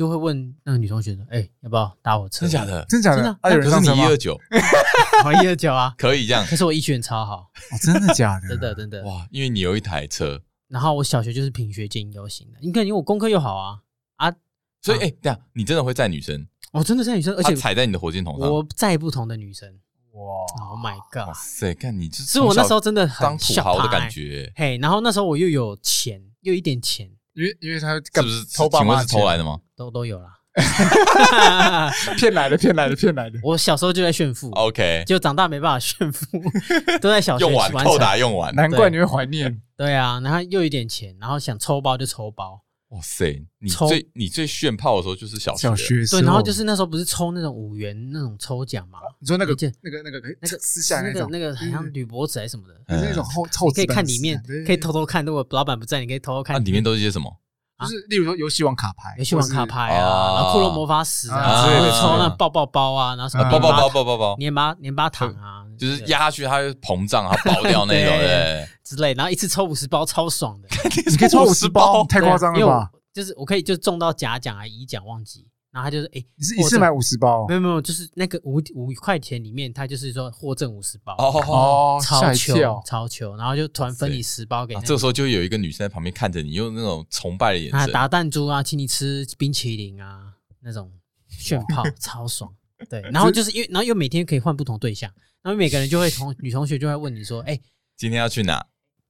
就会问那个女同学说：“哎，要不要搭我车？”真假的？真假的？啊，可是你一二九，我一二九啊，可以这样。可是我一群超好，真的假的？真的真的哇！因为你有一台车，然后我小学就是品学兼优型的，你看，因为我功课又好啊啊，所以哎，这样你真的会载女生？我真的载女生，而且踩在你的火箭筒上，我载不同的女生。哇！Oh my god！哇塞，看你这是我那时候真的很土豪的感觉。嘿，然后那时候我又有钱，又一点钱，因为因为他是不是偷爸妈偷来的吗？都都有啦。骗来的，骗来的，骗来的。我小时候就在炫富，OK，就长大没办法炫富，都在小学用完扣打用完，难怪你会怀念。对啊，然后又一点钱，然后想抽包就抽包。哇塞，你最你最炫炮的时候就是小学，小学对，然后就是那时候不是抽那种五元那种抽奖嘛？你说那个那个那个那个撕下那个那个好像铝箔纸还是什么的，是那种厚臭，你可以看里面，可以偷偷看。如果老板不在，你可以偷偷看。那里面都是些什么？就是例如说游戏王卡牌，游戏王卡牌啊，然后骷髅魔法石啊，会抽那爆爆包啊，然后什么爆爆包爆爆包，黏巴黏巴糖啊，就是压下去它会膨胀，它爆掉那种 的之类，然后一次抽五十包超爽的，你可以抽五十包，太夸张了吧？就是我可以就中到甲奖啊乙奖忘记。然后他就是哎，你是一次买五十包？没有没有，就是那个五五块钱里面，他就是说获赠五十包哦哦，超球超球，然后就突然分你十包给你。这个时候就有一个女生在旁边看着你，用那种崇拜的眼神，打弹珠啊，请你吃冰淇淋啊，那种炫炮 超爽。对，然后就是因为，然后又每天可以换不同对象，然后每个人就会同女同学就会问你说，哎，今天要去哪？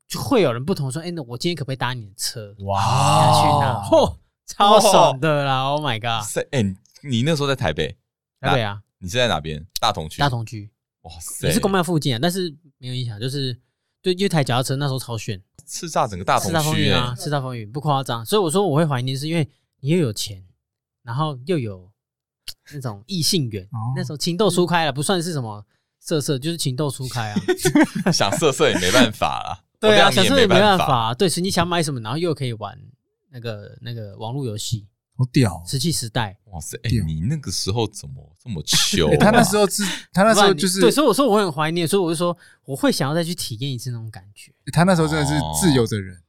就会有人不同说，哎，那我今天可不可以搭你的车？哇，要去哪？嚯！超爽的啦！Oh my god！哎，你那时候在台北？台北啊？你是在哪边？大同区？大同区。哇塞！也是公庙附近啊，但是没有影响，就是对，因为台脚踏车那时候超炫，叱咤整个大同区啊！叱咤风云不夸张，所以我说我会怀念，是因为你又有钱，然后又有那种异性缘。那时候情窦初开了，不算是什么色色，就是情窦初开啊。想色色也没办法啦。对啊，想色也没办法。对，是你想买什么，然后又可以玩。那个那个网络游戏好屌，石器时代，哇塞！哎，你那个时候怎么这么 穷？他那时候是，他那时候就是对，所以我说我很怀念，所以我就说我会想要再去体验一次那种感觉。他那时候真的是自由的人，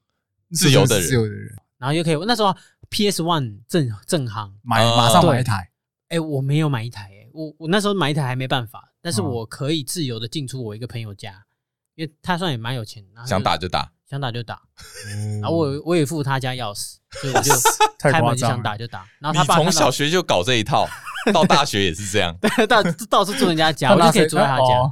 自由的人，自由的人，然后又可以那时候 PS One 正正行，买马上买一台。哎，我没有买一台，哎，我我那时候买一台还没办法，但是我可以自由的进出我一个朋友家，因为他算也蛮有钱，想打就打。想打就打，然后我我也付他家钥匙，所以我就 开门就想打就打。然后他爸从小学就搞这一套，到大学也是这样，对，到到处住人家家，我就可以住在他家。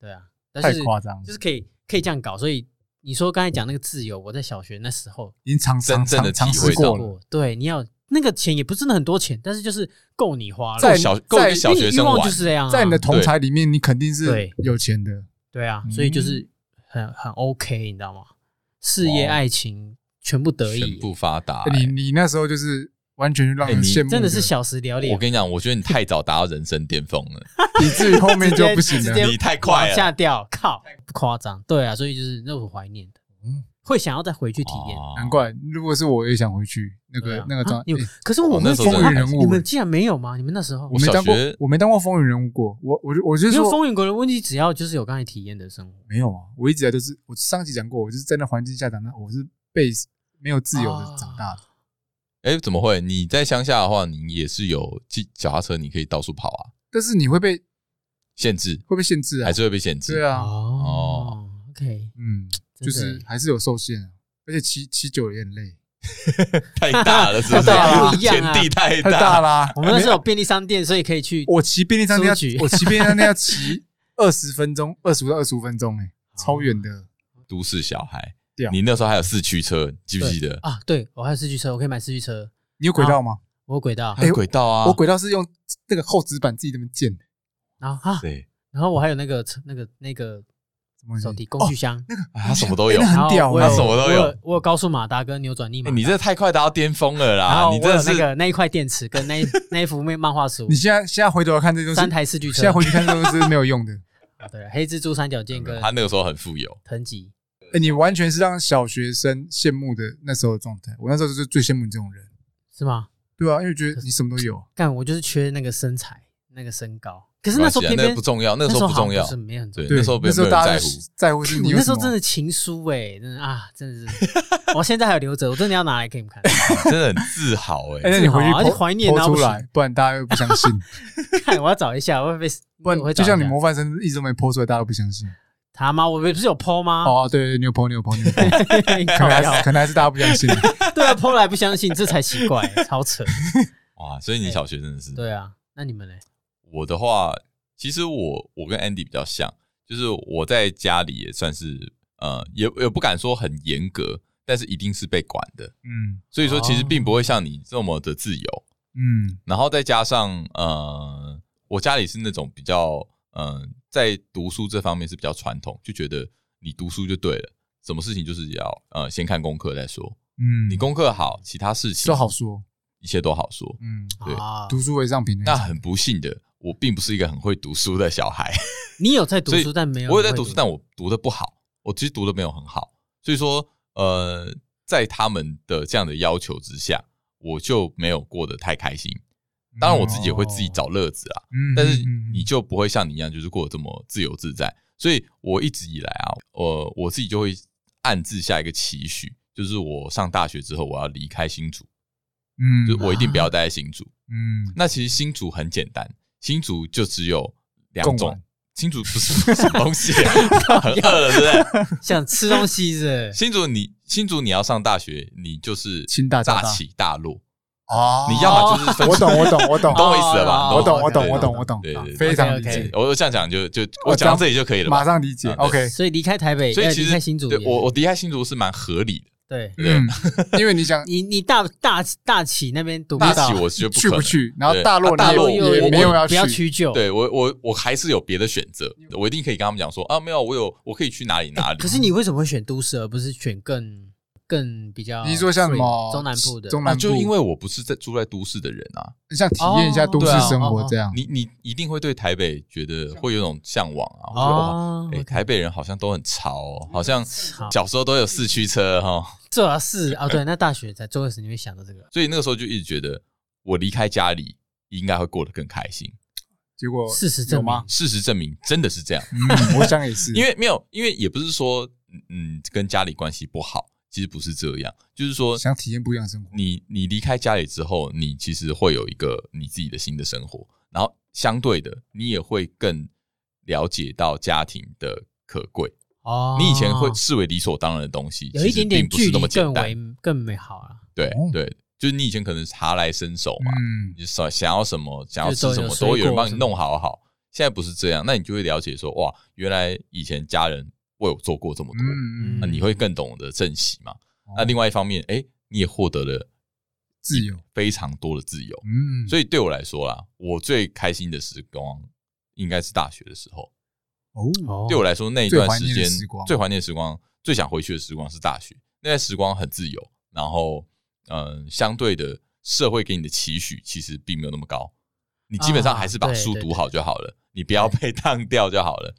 对啊，太夸张，就是可以可以这样搞。所以你说刚才讲那个自由，我在小学那时候已经尝真正的体会过。对，你要那个钱也不是真的很多钱，但是就是够你花了。在小在小学生玩就是这样，在你的同才里面，你肯定是有钱的。对啊，所以就是很很 OK，你知道吗？事业、爱情全部得意，全部发达。你你那时候就是完全让人羡慕，真的是小时了了。我跟你讲，我觉得你太早达到人生巅峰了，以至于后面就不行了。你太快下掉，靠，不夸张。对啊，所以就是那种怀念的，嗯，会想要再回去体验。难怪，如果是我也想回去那个那个状态。可是我们风云人物，你们竟然没有吗？你们那时候我没当过，我没当过风云人物过。我我我就说，风云国的问题，只要就是有刚才体验的生活，没有啊。我一直来都是，我上集讲过，我就是在那环境下长大，我是。被没有自由的长大的，哎，怎么会？你在乡下的话，你也是有脚踏车，你可以到处跑啊。但是你会被限制，会被限制啊，还是会被限制？对啊，哦，OK，嗯，就是还是有受限，而且骑骑久了也很累，太大了，是不是？天地太大啦。我们那时候有便利商店，所以可以去。我骑便利商店要，我骑便利商店要骑二十分钟，二十五到二十五分钟，哎，超远的。都市小孩。你那时候还有四驱车，记不记得啊？对，我还有四驱车，我可以买四驱车。你有轨道吗？我有轨道，还有轨道啊！我轨道是用那个厚纸板自己这么建的。然后哈，对，然后我还有那个那个那个手提工具箱，那个他什么都有，很屌，他什么都有。我有高速马达跟扭转力嘛。你这太快达到巅峰了啦！然后你这那个那一块电池跟那 那一幅漫漫画书。你现在现在回头看这东西三台四驱车，现在回去看这都是没有用的。对，黑蜘蛛三角剑跟他那个时候很富有，藤吉。哎，你完全是让小学生羡慕的那时候的状态。我那时候就是最羡慕你这种人，是吗？对啊，因为觉得你什么都有。干，我就是缺那个身材，那个身高。可是那时候偏偏不重要，那时候不重要，是没很重要。对，那时候那时候大家在乎在乎是你那时候真的情书哎，真的啊，真的是。我现在还有留着，我真的要拿来给你们看，真的很自豪 哎。那你回去怀念拿出来，不然大家又不相信。看，我要找一下，我会被 不然就像你模范生一直都没 po 出来，大家都不相信。他妈，我不是有 po 吗？哦，对，你有 po，你有 po，你有 po，可能还是可能还是大家不相信。对啊剖来不相信，这才奇怪，超扯。哇，所以你小学真的是？对啊，那你们呢？我的话，其实我我跟 Andy 比较像，就是我在家里也算是呃，也也不敢说很严格，但是一定是被管的。嗯，所以说其实并不会像你这么的自由。嗯，然后再加上呃，我家里是那种比较嗯。呃在读书这方面是比较传统，就觉得你读书就对了，什么事情就是要呃先看功课再说。嗯，你功课好，其他事情都好说，一切都好说。嗯，对，读书为上品。那很不幸的，我并不是一个很会读书的小孩。你有在读书，但没有我有在读书，但我读的不好，我其实读的没有很好。所以说，呃，在他们的这样的要求之下，我就没有过得太开心。当然，我自己也会自己找乐子啊，嗯但是你就不会像你一样，就是过得这么自由自在。所以我一直以来啊，我我自己就会暗自下一个期许，就是我上大学之后，我要离开新竹，嗯，就我一定不要待在新竹。嗯，那其实新竹很简单，新竹就只有两种。新竹不是什么东西，很饿了，对不对？想吃东西是？新竹你新竹你要上大学，你就是大起大落哦。你要么就是分，我懂我懂我懂，懂我意思了吧？我懂我懂我懂我懂，对对，非常理解。我这样讲就就我讲到这里就可以了，马上理解。OK，所以离开台北，所以其实离开新竹，我我离开新竹是蛮合理的。对，嗯，因为你想，你你大大大起那边读不到，大起我是去不去，然后大落大落也没有要不要屈就，对我我我还是有别的选择，我一定可以跟他们讲说啊，没有，我有我可以去哪里哪里。可是你为什么会选都市而不是选更更比较？你说像什么中南部的？中南部就因为我不是在住在都市的人啊，你想体验一下都市生活这样，你你一定会对台北觉得会有种向往啊。我觉得哇，哎，台北人好像都很潮，哦好像小时候都有四驱车哈。这是啊，对，那大学在做的时候你会想到这个，所以那个时候就一直觉得我离开家里应该会过得更开心。结果事实证明，事实证明真的是这样。嗯，我想也是，因为没有，因为也不是说嗯跟家里关系不好，其实不是这样，就是说想体验不一样的生活。你你离开家里之后，你其实会有一个你自己的新的生活，然后相对的，你也会更了解到家庭的可贵。哦，你以前会视为理所当然的东西，有一点点距离更为更美好啊。对对，就是你以前可能茶来伸手嘛，你想想要什么，想要吃什么，都有人帮你弄好好。现在不是这样，那你就会了解说，哇，原来以前家人为我做过这么多，那你会更懂得珍惜嘛。那另外一方面，哎，你也获得了自由，非常多的自由。嗯，所以对我来说啦，我最开心的时光应该是大学的时候。哦，对我来说那一段时间最怀念的时光，最想回去的时光是大学。那段时光很自由，然后嗯，相对的社会给你的期许其实并没有那么高。你基本上还是把书读好就好了，你不要被 当掉就好了。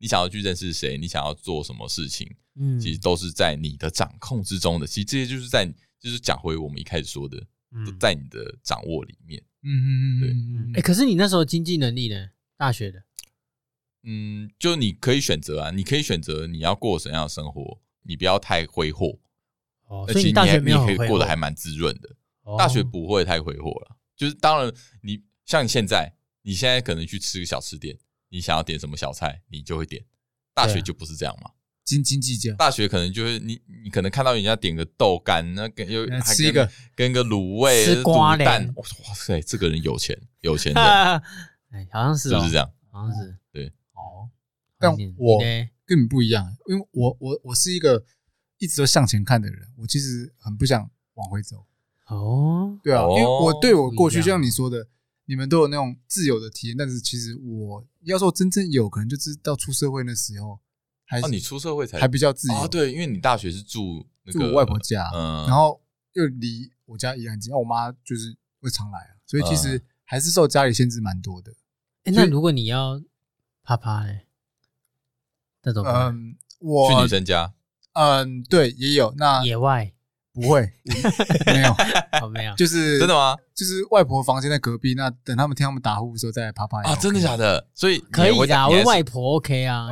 你想要去认识谁，你想要做什么事情，嗯，其实都是在你的掌控之中的。其实这些就是在，就是讲回我们一开始说的，都在你的掌握里面。嗯嗯嗯，对。哎，可是你那时候经济能力呢？大学的。嗯，就你可以选择啊，你可以选择你要过什么样的生活，你不要太挥霍哦。所以你大学你可以过得还蛮滋润的。哦、大学不会太挥霍了，就是当然你像你现在，你现在可能去吃个小吃店，你想要点什么小菜，你就会点。大学就不是这样嘛，斤斤计较。大学可能就是你，你可能看到人家点个豆干，那跟又还吃一个跟个卤味、吃瓜蛋，哇塞，这个人有钱，有钱 的，哎，好像是，是不是这样？好像是，对。哦但我跟你不一样，因为我我我是一个一直都向前看的人，我其实很不想往回走。哦，对啊，因为我对我过去，就像你说的，你们都有那种自由的体验，但是其实我要说真正有可能就是到出社会那时候，还是你出社会才还比较自由。对，因为你大学是住住我外婆家，嗯，然后又离我家也很近，我妈就是会常来啊，所以其实还是受家里限制蛮多的。哎，那如果你要啪啪嘞？嗯，我去女生家，嗯，对，也有那野外不会。没有，没有，就是真的吗？就是外婆房间在隔壁，那等他们听他们打呼的时候再来啪啪啊，真的假的？所以可以的，我外婆 OK 啊，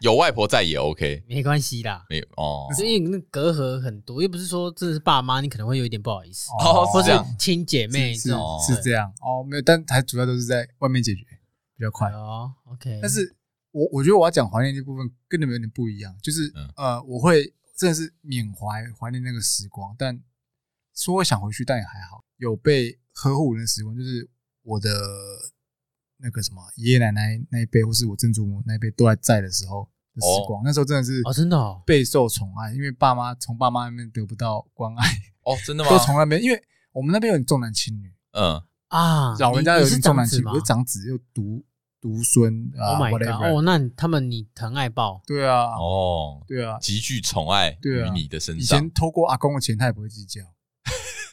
有外婆在也 OK，没关系啦，没有哦，所以那隔阂很多，又不是说这是爸妈，你可能会有一点不好意思。哦，或是亲姐妹是是这样。哦，没有，但还主要都是在外面解决比较快。哦，OK，但是。我我觉得我要讲怀念那部分跟你们有点不一样，就是呃，我会真的是缅怀怀念那个时光，但说我想回去，但也还好，有被呵护的时光，就是我的那个什么爷爷奶奶那一辈，或是我曾祖母那一辈都还在的时候的时光，那时候真的是啊，真的备受宠爱，因为爸妈从爸妈那边得不到关爱 哦，真的吗？都从来没，因为我们那边有重男轻女，嗯。啊，老人家有重男轻女，是长子又独。独孙，Oh my god！哦，那他们你疼爱爆，对啊，哦，对啊，极具宠爱于你的身上。以前偷过阿公的钱，他也不会计较，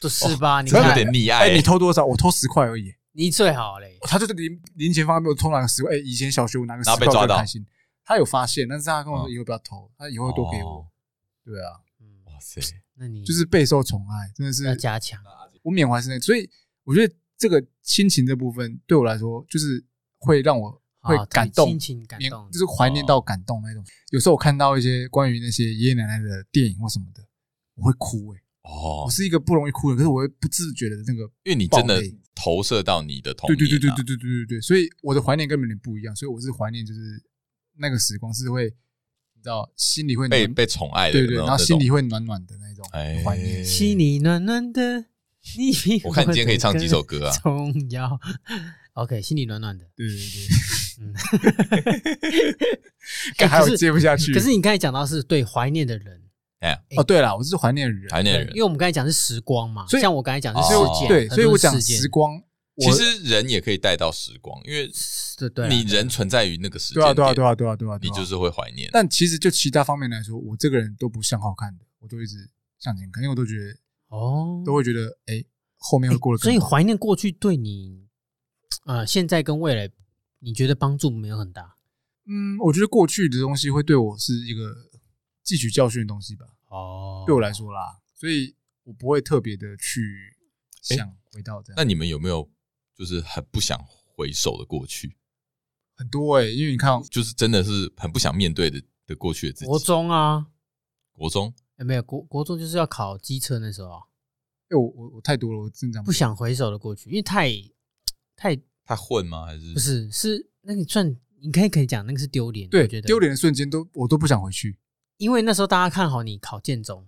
就是吧？你有点溺爱。哎，你偷多少？我偷十块而已。你最好嘞。他就是零零钱方面，我偷拿个十块。哎，以前小学我拿个十块就开心。他有发现，但是他跟我说以后不要偷，他以后多给我。对啊，哇塞，那你就是备受宠爱，真的是要加强。我缅怀是那，所以我觉得这个亲情这部分对我来说，就是会让我。会感动，心情感动，就是怀念到感动那种。有时候我看到一些关于那些爷爷奶奶的电影或什么的，我会哭哎。哦，我是一个不容易哭的，可是我会不自觉的那个，因为你真的投射到你的童年，对对对对对对对对对，所以我的怀念跟别人不一样，所以我是怀念就是那个时光是会，你知道心里会被被宠爱的，对对，然后心里会暖暖的那种怀念，心里暖暖的。你我看你今天可以唱几首歌啊？重要，OK，心里暖暖的，对对对，嗯，还有接不下去。可是你刚才讲到是对怀念的人，哎，哦，对了，我是怀念人，怀念人，因为我们刚才讲是时光嘛，所以像我刚才讲是时间，对，所以我讲时光，其实人也可以带到时光，因为对对，你人存在于那个时间，对啊对啊对啊对啊对啊，你就是会怀念。但其实就其他方面来说，我这个人都不像好看的，我都一直向前看，因为我都觉得。哦，都会觉得哎，后面会过得。所以怀念过去对你，呃，现在跟未来，你觉得帮助没有很大？嗯，我觉得过去的东西会对我是一个汲取教训的东西吧。哦，对我来说啦，所以我不会特别的去想回到这样。那你们有没有就是很不想回首的过去？很多哎，因为你看，就是真的是很不想面对的的过去的自己。国中啊，国中。欸、没有国国中就是要考机车那时候啊，哎、欸、我我我太多了，我真的不想回首的过去，因为太太太混吗？还是不是？是那个算你可以可以讲那个是丢脸，对，丢脸的瞬间都我都不想回去，因为那时候大家看好你考建中，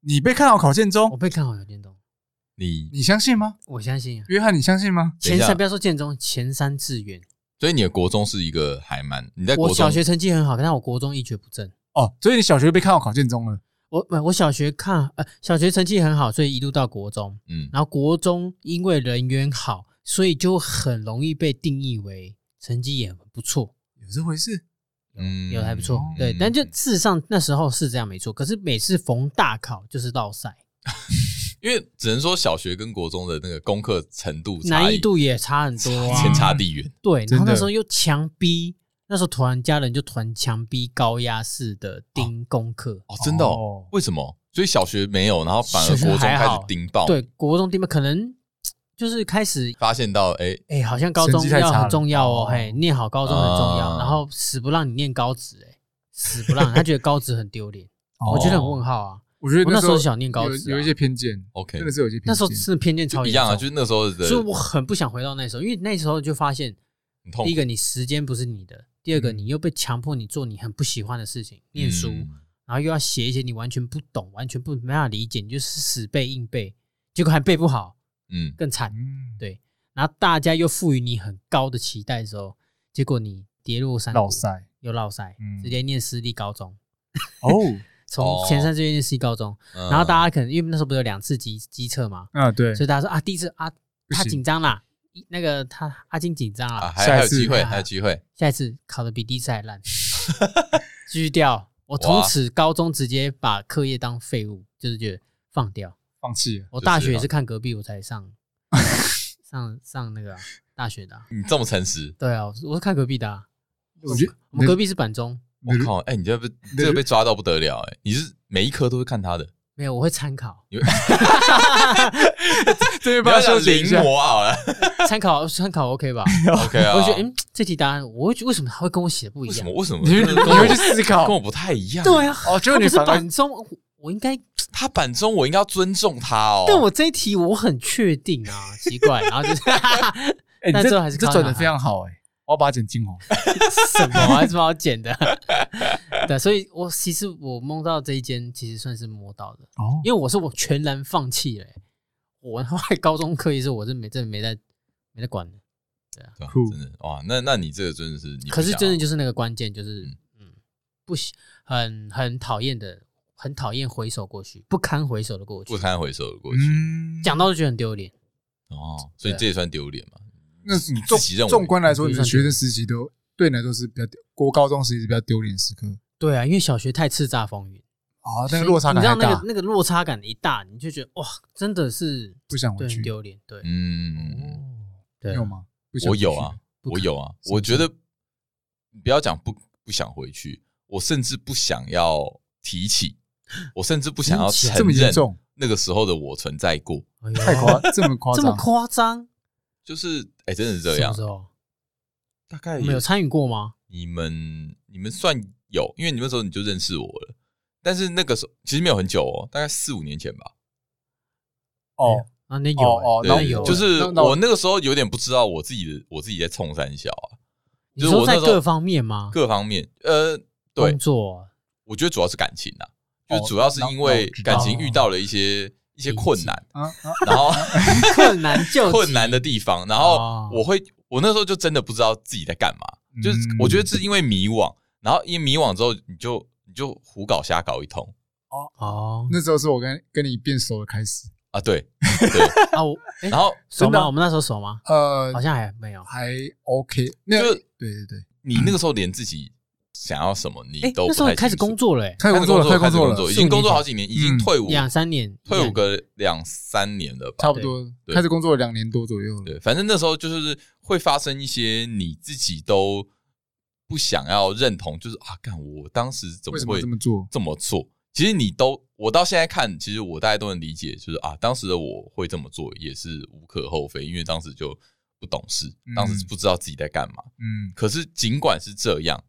你被看好考建中，我被看好考建中，你你相信吗？我相信啊，约翰你相信吗？前三不要说建中，前三志愿，所以你的国中是一个还蛮你在国中我小学成绩很好，但我国中一蹶不振哦，所以你小学被看好考建中了。我我小学看呃小学成绩很好，所以一路到国中，嗯，然后国中因为人缘好，所以就很容易被定义为成绩也很不错，有这回事，嗯，有还不错，对，但就事实上那时候是这样没错，可是每次逢大考就是倒赛，因为只能说小学跟国中的那个功课程度难易度也差很多，天差地远，对，然后那时候又强逼。那时候突然家人就突然强逼高压式的盯功课哦，真的哦？为什么？所以小学没有，然后反而国中开始盯爆。对，国中盯爆，可能就是开始发现到，哎哎，好像高中要很重要哦，嘿，念好高中很重要，然后死不让你念高职，哎，死不让他觉得高职很丢脸，我觉得很问号啊。我觉得那时候想念高职，有一些偏见，OK，真的是有些偏见。那时候是偏见超一样啊，就是那时候，所以我很不想回到那时候，因为那时候就发现，第一个你时间不是你的。第二个，你又被强迫你做你很不喜欢的事情，念书，然后又要写一些你完全不懂、完全不没办法理解，你就是死背硬背，结果还背不好，嗯，更惨，对。然后大家又赋予你很高的期待的时候，结果你跌落山谷，又落赛，直接念私立高中。哦，从前三志愿念私立高中，然后大家可能因为那时候不是有两次机机测嘛，啊对，所以大家说啊，第一次啊，他紧张啦。那个他阿金紧张了，还有机会，还有机会，下一次考的比第一次还烂，继续掉。我从此高中直接把课业当废物，就是觉得放掉，放弃。我大学也是看隔壁我才上，上上那个大学的。你这么诚实？对啊，我是看隔壁的。我觉得我们隔壁是板中。我靠，哎，你这被这个被抓到不得了，哎，你是每一科都是看他的。没有，我会参考。这边不要说临摹好了，参考参考 OK 吧？OK 啊。我觉得，嗯，这题答案，我会觉得为什么他会跟我写的不一样？为什么？你会去思考，跟我不太一样。对啊，哦，就是你是板中，我应该 他板中，我应该要尊重他哦。但我这一题我很确定啊，奇怪，然后就是，但最后还是这转的非常好哎。我要把它剪金黄，什么？还是把我剪的？对，所以我其实我梦到这一间，其实算是摸到的。哦。因为我是我全然放弃了，我后来高中课业是我是没真的没在没在管的，对啊，真的。哇，那那你这个真的是，可是真的就是那个关键，就是嗯，不喜很很讨厌的，很讨厌回首过去，不堪回首的过去，不堪回首的过去，讲到就觉得很丢脸。哦，所以这也算丢脸嘛。那是你纵纵观来说，你的学生时期都对你来说是比较丢，国高中时期是比较丢脸时刻。对啊，因为小学太叱咤风云啊，那个落差感，你知道那个那个落差感一大，你就觉得哇，真的是不想回去，丢脸。对，嗯，对，有吗？我有啊，我有啊。我觉得不要讲不不想回去，我甚至不想要提起，我甚至不想要承认那个时候的我存在过。太夸，这么夸 张，这么夸张。就是哎、欸，真的是这样。大概没有参与过吗？你们你们算有，因为你们那时候你就认识我了。但是那个时候其实没有很久哦，大概四五年前吧。哦啊，那有哦，那有，就是我那个时候有点不知道我自己的，我自己在冲三小啊。就是我在各方面吗？各方面，呃，对，工作，我觉得主要是感情啊，就主要是因为感情遇到了一些一些困难，然后 困难就困难的地方，然后我会，我那时候就真的不知道自己在干嘛，就是我觉得是因为迷惘，然后因为迷惘之后，你就你就胡搞瞎搞一通，哦。哦，那时候是我跟跟你变熟的开始。啊，对 对。啊，然后熟吗？我们那时候熟吗？呃，好像还没有，还 OK，那个。对对对，你那个时候连自己想要什么你都不太清楚。那时候开始工作了，开始工作了，开始工作了，已经工作好几年，已经退伍两三年，退伍个两三年了吧，差不多。开始工作了两年多左右。对，反正那时候就是会发生一些你自己都不想要认同，就是啊，干我当时怎么会这么做？这么做，其实你都，我到现在看，其实我大家都能理解，就是啊，当时的我会这么做也是无可厚非，因为当时就。不懂事，当时不知道自己在干嘛。嗯，可是尽管是这样，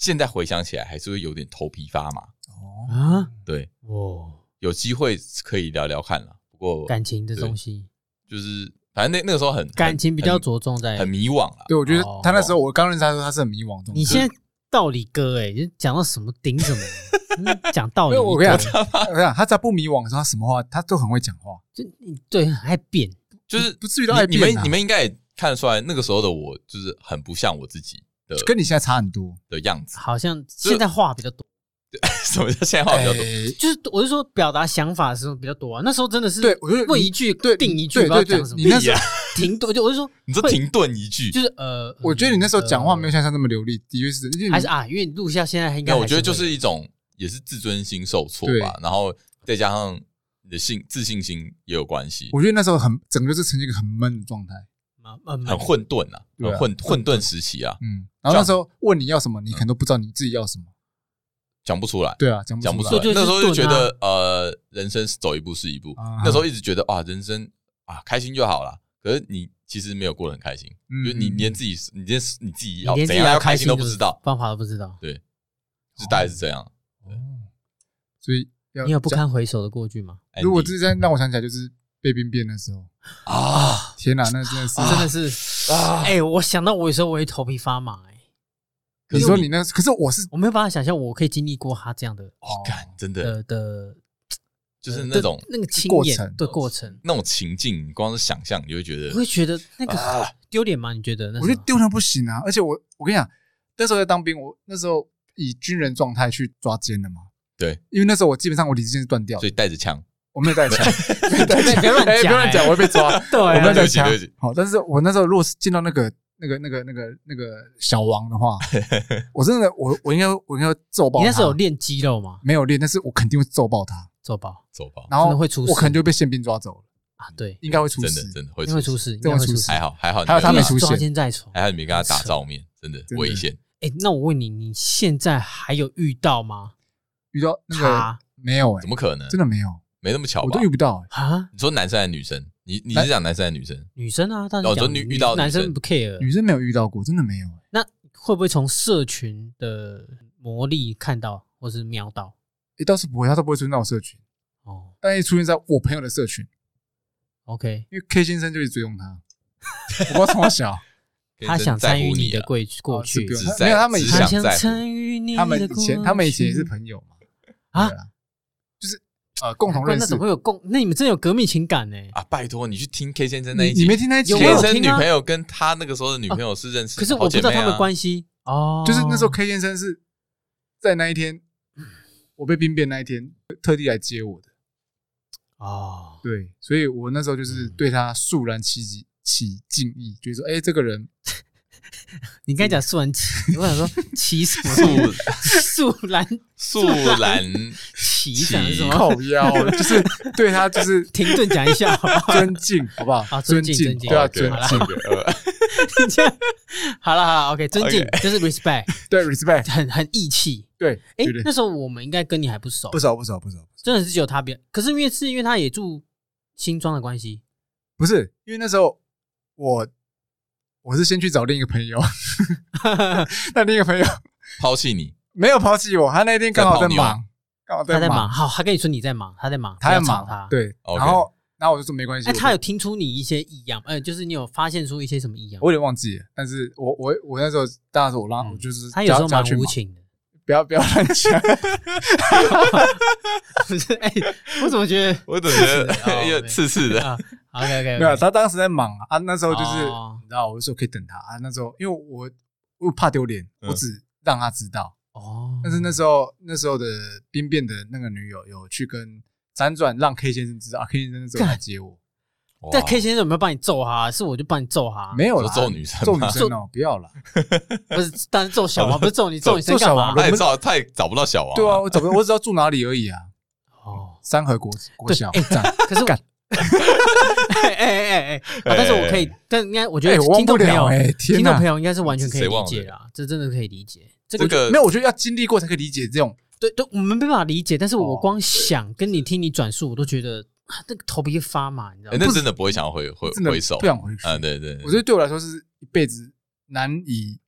现在回想起来还是会有点头皮发麻。哦啊，对，哦，有机会可以聊聊看了。不过感情的东西，就是反正那那个时候很感情比较着重在很迷惘了。对，我觉得他那时候我刚认识他的时候，他是很迷惘。你现在道理哥哎，就讲到什么顶什么，讲道理。我跟你讲，我跟你讲，他在不迷惘的时候，他什么话他都很会讲话。就对，很爱变。就是不至于到爱变。你们你们应该也看得出来，那个时候的我就是很不像我自己的，跟你现在差很多的样子。好像现在话比较多。什么叫现在话比较多？就是我是说表达想法的时候比较多啊。那时候真的是对，我就问一句，对，定一句，不知道讲什么。你那时候停顿，就我就说，你说停顿一句，就是呃，我觉得你那时候讲话没有像他那么流利，的确是，还是啊，因为录下现在应该。我觉得就是一种也是自尊心受挫吧，然后再加上。你的信自信心也有关系。我觉得那时候很整个是呈现一个很闷的状态，很混沌啊，混混沌时期啊。嗯，然后那时候问你要什么，你可能都不知道你自己要什么，讲不出来。对啊，讲不出来。那时候就觉得呃，人生是走一步是一步。那时候一直觉得啊，人生啊，开心就好了。可是你其实没有过得很开心，就你连自己，你连你自己要怎样要开心都不知道，方法都不知道。对，就大概是这样。哦，所以。你有不堪回首的过去吗？如果之前让我想起来，就是被兵变的时候啊！天哪，那真的是真的是啊！哎，我想到我有时候我会头皮发麻。哎，你说你那，可是我是我没有办法想象我可以经历过他这样的哦，真的的，就是那种那个过程的过程，那种情境，你光是想象你就会觉得，会觉得那个丢脸吗？你觉得？我觉得丢脸不行啊！而且我我跟你讲，那时候在当兵，我那时候以军人状态去抓奸的嘛。对，因为那时候我基本上我理智线是断掉，所以带着枪，我没有带枪，别乱讲，别乱讲，我会被抓。对，我没有带枪。好，但是我那时候如果是见到那个那个那个那个那个小王的话，我真的我我应该我应该揍爆。你那时候有练肌肉吗？没有练，但是我肯定会揍爆他，揍爆，揍爆，然后会出事，我可能就被宪兵抓走了啊！对，应该会出事，真的真的会会出事，真的会出事。还好还好，还有他没出现，抓奸在床，还好你没跟他打照面，真的危险。哎，那我问你，你现在还有遇到吗？遇到他？没有哎，怎么可能？真的没有，没那么巧吧？我都遇不到哎。啊？你说男生还是女生？你你是讲男生还是女生？女生啊，但是讲女遇到男生不 care，女生没有遇到过，真的没有。那会不会从社群的魔力看到，或是瞄到？诶，倒是不会，他都不会出现在我社群哦，但一出现在我朋友的社群，OK，因为 K 先生就一直追踪他，我不知道从小，他想参与你的过过去，没有他们以前想参与你的过去，他们以前他们以前也是朋友嘛，啊。就是呃，共同认识，那怎么会有共？那你们真有革命情感呢？啊，拜托你去听 K 先生那一集，你没听那一集？K 先生女朋友跟他那个时候的女朋友是认识，可是我不知道他们的关系哦。就是那时候 K 先生是在那一天，我被兵变那一天，特地来接我的。哦，对，所以我那时候就是对他肃然起起敬意，觉得说，哎，这个人。你刚才讲素兰奇，我想说奇什么素素兰素兰奇什么靠腰，就是对他就是 停顿讲一下，尊敬好不好？啊，尊敬尊敬，对啊，尊敬。好了好了，OK，尊敬就是 respect，对 respect，很很义气。对，哎，那时候我们应该跟你还不熟，不熟不熟不熟，真的是只有他变。可是因为是因为他也住新庄的关系，不是因为那时候我。我是先去找另一个朋友，那另一个朋友 抛弃你，没有抛弃我，他那天刚好在忙，刚好在忙。忙好，他跟你说你在忙，他在忙，他在忙，他对。然后然后我就说没关系。哎，他有听出你一些异样，呃，就是你有发现出一些什么异样？我有点忘记了，但是我我我那时候当然是我拉我就是他有时候蛮无情的，不要不要乱讲。不是，哎，我怎么觉得我怎么觉得有刺刺的？OK OK，没有，他当时在忙啊，啊那时候就是你知道，我就说可以等他啊。那时候因为我我怕丢脸，我只让他知道哦。但是那时候那时候的兵变的那个女友有去跟。辗转让 K 先生知道，K 先生那时候来接我。但 K 先生有没有帮你揍他？是我就帮你揍他。没有揍女生，揍女生哦，不要了。不是，但是揍小王 不是揍你，揍你生干嘛？他也找，太找不到小王。对啊，我找不到，我只知道住哪里而已啊。哦，三河国国小。可是干。哎哎哎哎！但是我可以，但应该我觉得听众朋友，听众朋友应该是完全可以理解啦。这真的可以理解。这个没有，我觉得要经历过才可以理解这种。对，都我们没办法理解，但是我光想跟你听你转述，我都觉得那个头皮发麻，你知道吗？那真的不会想要回回回首，不想回去。啊，对对，我觉得对我来说是一辈子难以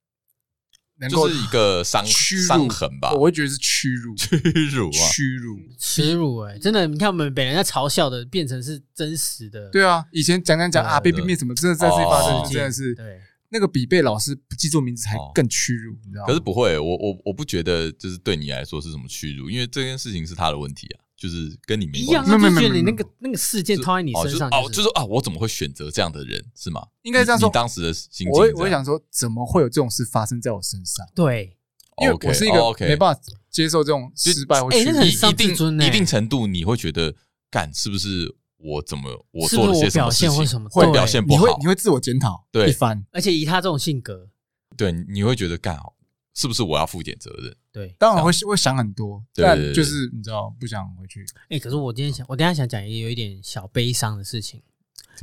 能够就是一个伤伤痕吧，我会觉得是屈辱，屈辱啊，屈辱，耻辱哎！真的，你看我们被人家嘲笑的，变成是真实的。对啊，以前讲讲讲啊，被兵变什么，真的在这里发生，真的是对。那个比被老师不记住名字还更屈辱，你知道吗？可是不会，我我我不觉得就是对你来说是什么屈辱，因为这件事情是他的问题啊，就是跟你没关系。一样，就觉得你那个那个事件套在你身上，哦，就是啊，我怎么会选择这样的人，是吗？应该这样说。你当时的心情，我我想说，怎么会有这种事发生在我身上？对，因为我是一个没办法接受这种失败或屈辱，一定一定程度，你会觉得干是不是？我怎么我做了些什么事情会表现不好？你会你会自我检讨对一番，而且以他这种性格，对，你会觉得干好是不是我要负点责任？对，当然会会想很多，但就是你知道不想回去。哎，可是我今天想，我等下想讲一个有一点小悲伤的事情，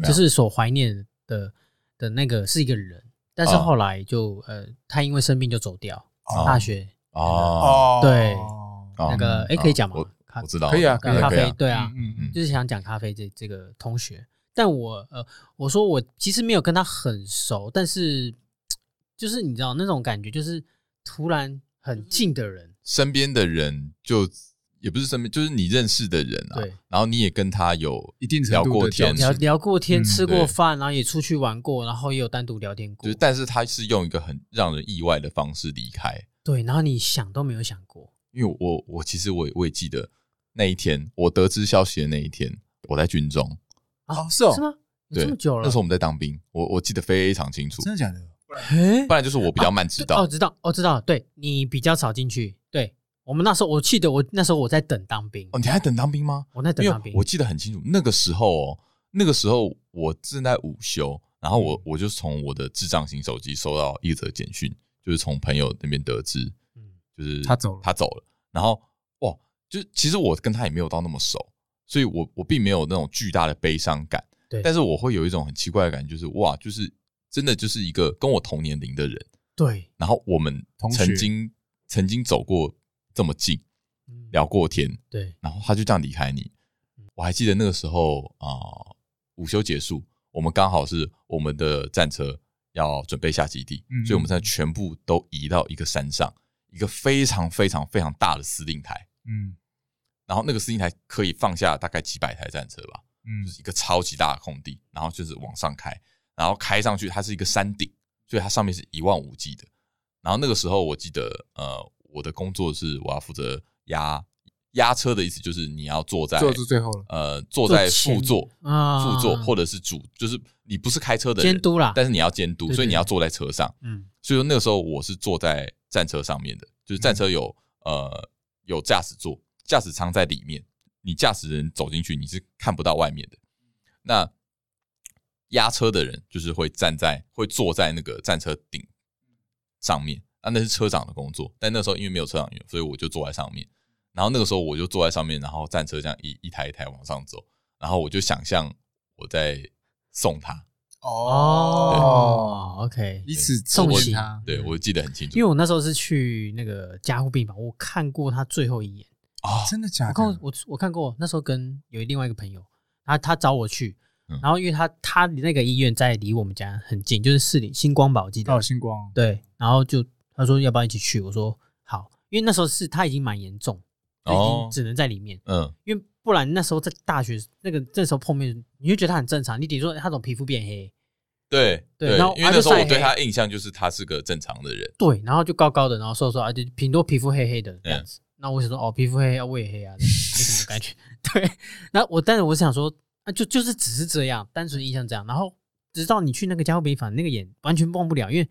就是所怀念的的那个是一个人，但是后来就呃，他因为生病就走掉，大学哦，对，那个哎，可以讲吗？我知道，可以啊，咖啡，对啊，嗯嗯，就是想讲咖啡这这个同学，但我呃，我说我其实没有跟他很熟，但是就是你知道那种感觉，就是突然很近的人，身边的人就也不是身边，就是你认识的人啊，对，然后你也跟他有一定聊过天，聊聊过天，吃过饭，然后也出去玩过，然后也有单独聊天过，但是他是用一个很让人意外的方式离开，对，然后你想都没有想过，因为我我其实我也我也记得。那一天，我得知消息的那一天，我在军中。啊，是哦，是吗？这么久了，那时候我们在当兵，我我记得非常清楚。真的假的？不然就是我比较慢知道。哦，知道，哦，知道。对，你比较少进去。对，我们那时候，我记得我那时候我在等当兵。哦，你还等当兵吗？我在等当兵。我记得很清楚，那个时候哦，那个时候我正在午休，然后我我就从我的智障型手机收到一则简讯，就是从朋友那边得知，嗯，就是他走了，他走了，然后哇。就其实我跟他也没有到那么熟，所以我我并没有那种巨大的悲伤感。对，但是我会有一种很奇怪的感觉，就是哇，就是真的就是一个跟我同年龄的人。对。然后我们曾经曾经走过这么近，聊过天。对。然后他就这样离开你。我还记得那个时候啊，午休结束，我们刚好是我们的战车要准备下基地，所以我们现在全部都移到一个山上，一个非常非常非常大的司令台。嗯。然后那个司令台可以放下大概几百台战车吧，嗯，就是一个超级大的空地，然后就是往上开，然后开上去，它是一个山顶，所以它上面是一望无际的。然后那个时候我记得，呃，我的工作是我要负责压压车的意思，就是你要坐在坐住最后了，呃，坐在副座啊，副座或者是主，就是你不是开车的人监督啦，但是你要监督，所以你要坐在车上，嗯，所以说那个时候我是坐在战车上面的，就是战车有呃有驾驶座。驾驶舱在里面，你驾驶人走进去，你是看不到外面的。那压车的人就是会站在，会坐在那个战车顶上面，啊，那是车长的工作。但那时候因为没有车长员，所以我就坐在上面。然后那个时候我就坐在上面，然后战车这样一一台一台往上走，然后我就想象我在送他。哦，OK，一次送行他。对，我记得很清楚，因为我那时候是去那个加护病房，我看过他最后一眼。哦，真的假的？我看我我看过，那时候跟有另外一个朋友，他他找我去，然后因为他他那个医院在离我们家很近，就是市里星光宝记得哦，星光对，然后就他说要不要一起去？我说好，因为那时候是他已经蛮严重，已经只能在里面。嗯，因为不然那时候在大学那个这时候碰面，你就觉得他很正常。你比如说他怎么皮肤变黑？对对，然后因为那时候我对他印象就是他是个正常的人。对，然后就高高的，然后瘦瘦，而且挺多皮肤黑黑的这样子。那我想说，哦，皮肤黑黑，我也黑啊，没什么感觉。对，那我但是我想说，啊，就就是只是这样，单纯印象这样。然后直到你去那个加护病房，那个眼完全忘不了，因为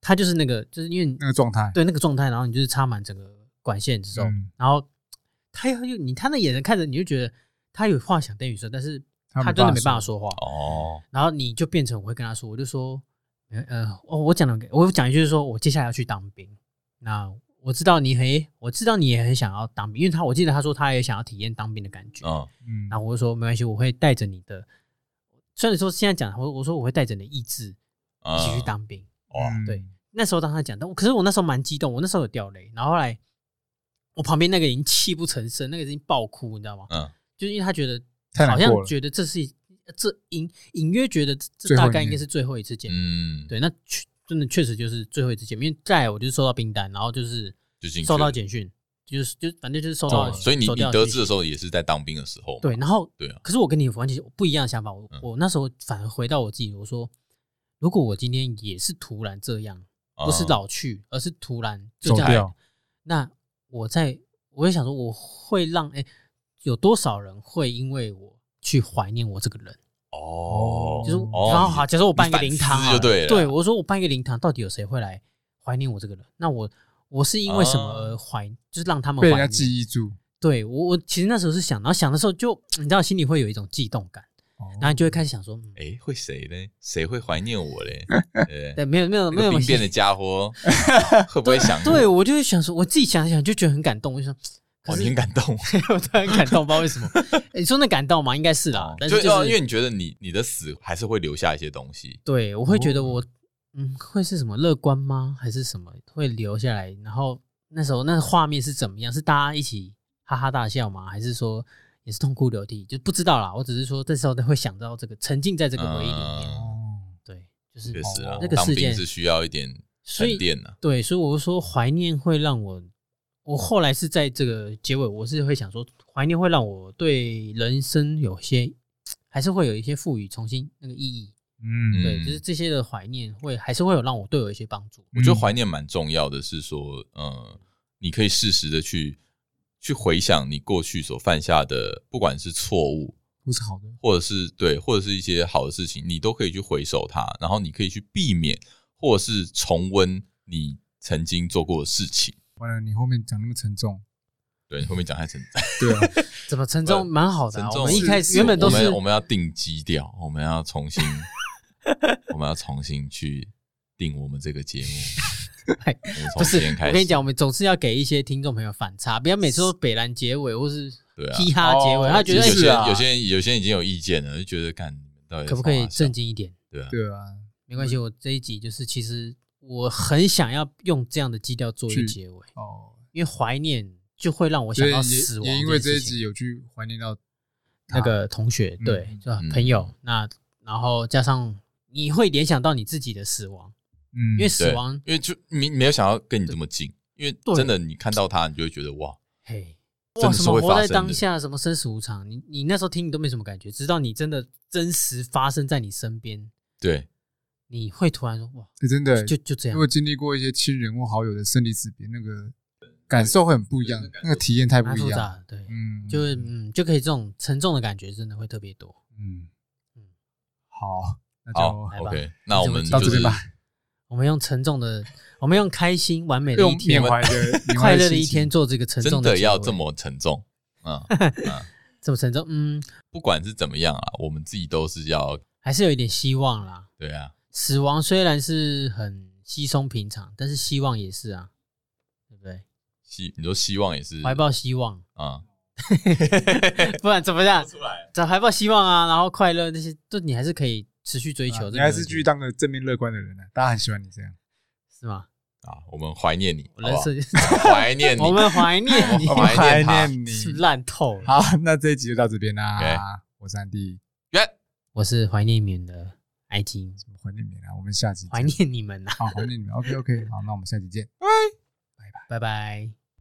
他就是那个，就是因为那个状态，对那个状态，然后你就是插满整个管线之后，然后。他又又你他那眼神看着你就觉得他有话想对你说，但是他真的没办法说话哦。然后你就变成我会跟他说，我就说，呃，哦，我讲了，我讲一句就是说我接下来要去当兵。那我知道你很，我知道你也很想要当兵，因为他我记得他说他也想要体验当兵的感觉。嗯，然后我就说没关系，我会带着你的。虽然说现在讲，我我说我会带着你的意志一起去当兵。哦，对，那时候当他讲，但可是我那时候蛮激动，我那时候有掉泪，然后后来。我旁边那个已经泣不成声，那个已经爆哭，你知道吗？嗯，就是因为他觉得好像觉得这是这隐隐约觉得这大概应该是最后一次见面。嗯，对，那确真的确实就是最后一次见面。因为再来我就是收到兵单，然后就是收到简讯，就是就反正就是收到。所以你你得知的时候也是在当兵的时候。对，然后对啊。可是我跟你完全不一样的想法，我我那时候反而回到我自己，我说如果我今天也是突然这样，不是老去，而是突然就这样，那。我在，我也想说，我会让哎、欸，有多少人会因为我去怀念我这个人？哦，就是然后好，假设我办一个灵堂，对，对我说我办一个灵堂，到底有谁会来怀念我这个人？那我我是因为什么而怀？就是让他们被人家记忆住。对我，我其实那时候是想，然后想的时候就你知道，心里会有一种悸动感。然后你就会开始想说，哎，会谁呢？谁会怀念我嘞？对，没有没有没有，病变的家伙 会不会想？对，我就会想说，我自己想想就觉得很感动。我就说，我很感动，我突然感动，不知道为什么。你说那感动吗？应该是啦。但是就是因为你觉得你你的死还是会留下一些东西。对，我会觉得我嗯，会是什么乐观吗？还是什么会留下来？然后那时候那个画面是怎么样？是大家一起哈哈大笑吗？还是说？也是痛哭流涕，就不知道啦。我只是说，这时候都会想到这个，沉浸在这个回忆里面。哦，对，就是那个事件是需要一点沉淀的。对，所以我就说怀念会让我，我后来是在这个结尾，我是会想说，怀念会让我对人生有些，还是会有一些赋予重新那个意义。嗯，对，就是这些的怀念会还是会有让我对我一些帮助。我觉得怀念蛮重要的，是说，呃，你可以适时的去。去回想你过去所犯下的，不管是错误，不是好的，或者是对，或者是一些好的事情，你都可以去回首它，然后你可以去避免，或者是重温你曾经做过的事情。完了，你后面讲那么沉重，对，你后面讲太沉重，对啊，怎么沉重？蛮好的，啊，我们一开始原本都是我们我们要定基调，我们要重新，我们要重新去定我们这个节目。不是，我跟你讲，我们总是要给一些听众朋友反差，不要每次都北兰结尾或是嘻哈结尾，他觉得有些有些人有些人已经有意见了，就觉得看到底可不可以正经一点？对啊，对啊，没关系，我这一集就是其实我很想要用这样的基调做一个结尾。哦，因为怀念就会让我想到死亡，也因为这一集有去怀念到那个同学，对，是吧？朋友，那然后加上你会联想到你自己的死亡。嗯，因为死亡，因为就没没有想要跟你这么近，因为真的你看到他，你就会觉得哇，嘿，哇，什么活在当下，什么生死无常，你你那时候听你都没什么感觉，直到你真的真实发生在你身边，对，你会突然说哇，真的就就这样，如果经历过一些亲人或好友的生离死别，那个感受会很不一样，那个体验太不一样，对，嗯，就是嗯，就可以这种沉重的感觉真的会特别多，嗯嗯，好，那就 OK，那我们到这边吧。我们用沉重的，我们用开心完美的一天，快乐的一天做这个沉重的。真的要这么沉重？嗯 这么沉重？嗯，不管是怎么样啊，我们自己都是要，还是有一点希望啦。对啊，死亡虽然是很稀松平常，但是希望也是啊，对不对？希，你说希望也是怀抱希望啊，不然怎么样？找怀抱希望啊，然后快乐那些，就你还是可以。持续追求，你还是继续当个正面乐观的人呢？大家很喜欢你这样，是吗？啊，我们怀念你，怀念你，我们怀念你，怀念你，烂透了。好，那这一集就到这边啦。我是安迪，我是怀念你们的爱听，什么怀念你们啊？我们下集怀念你们呐，好，怀念你们。OK，OK，好，那我们下集见，拜拜，拜拜。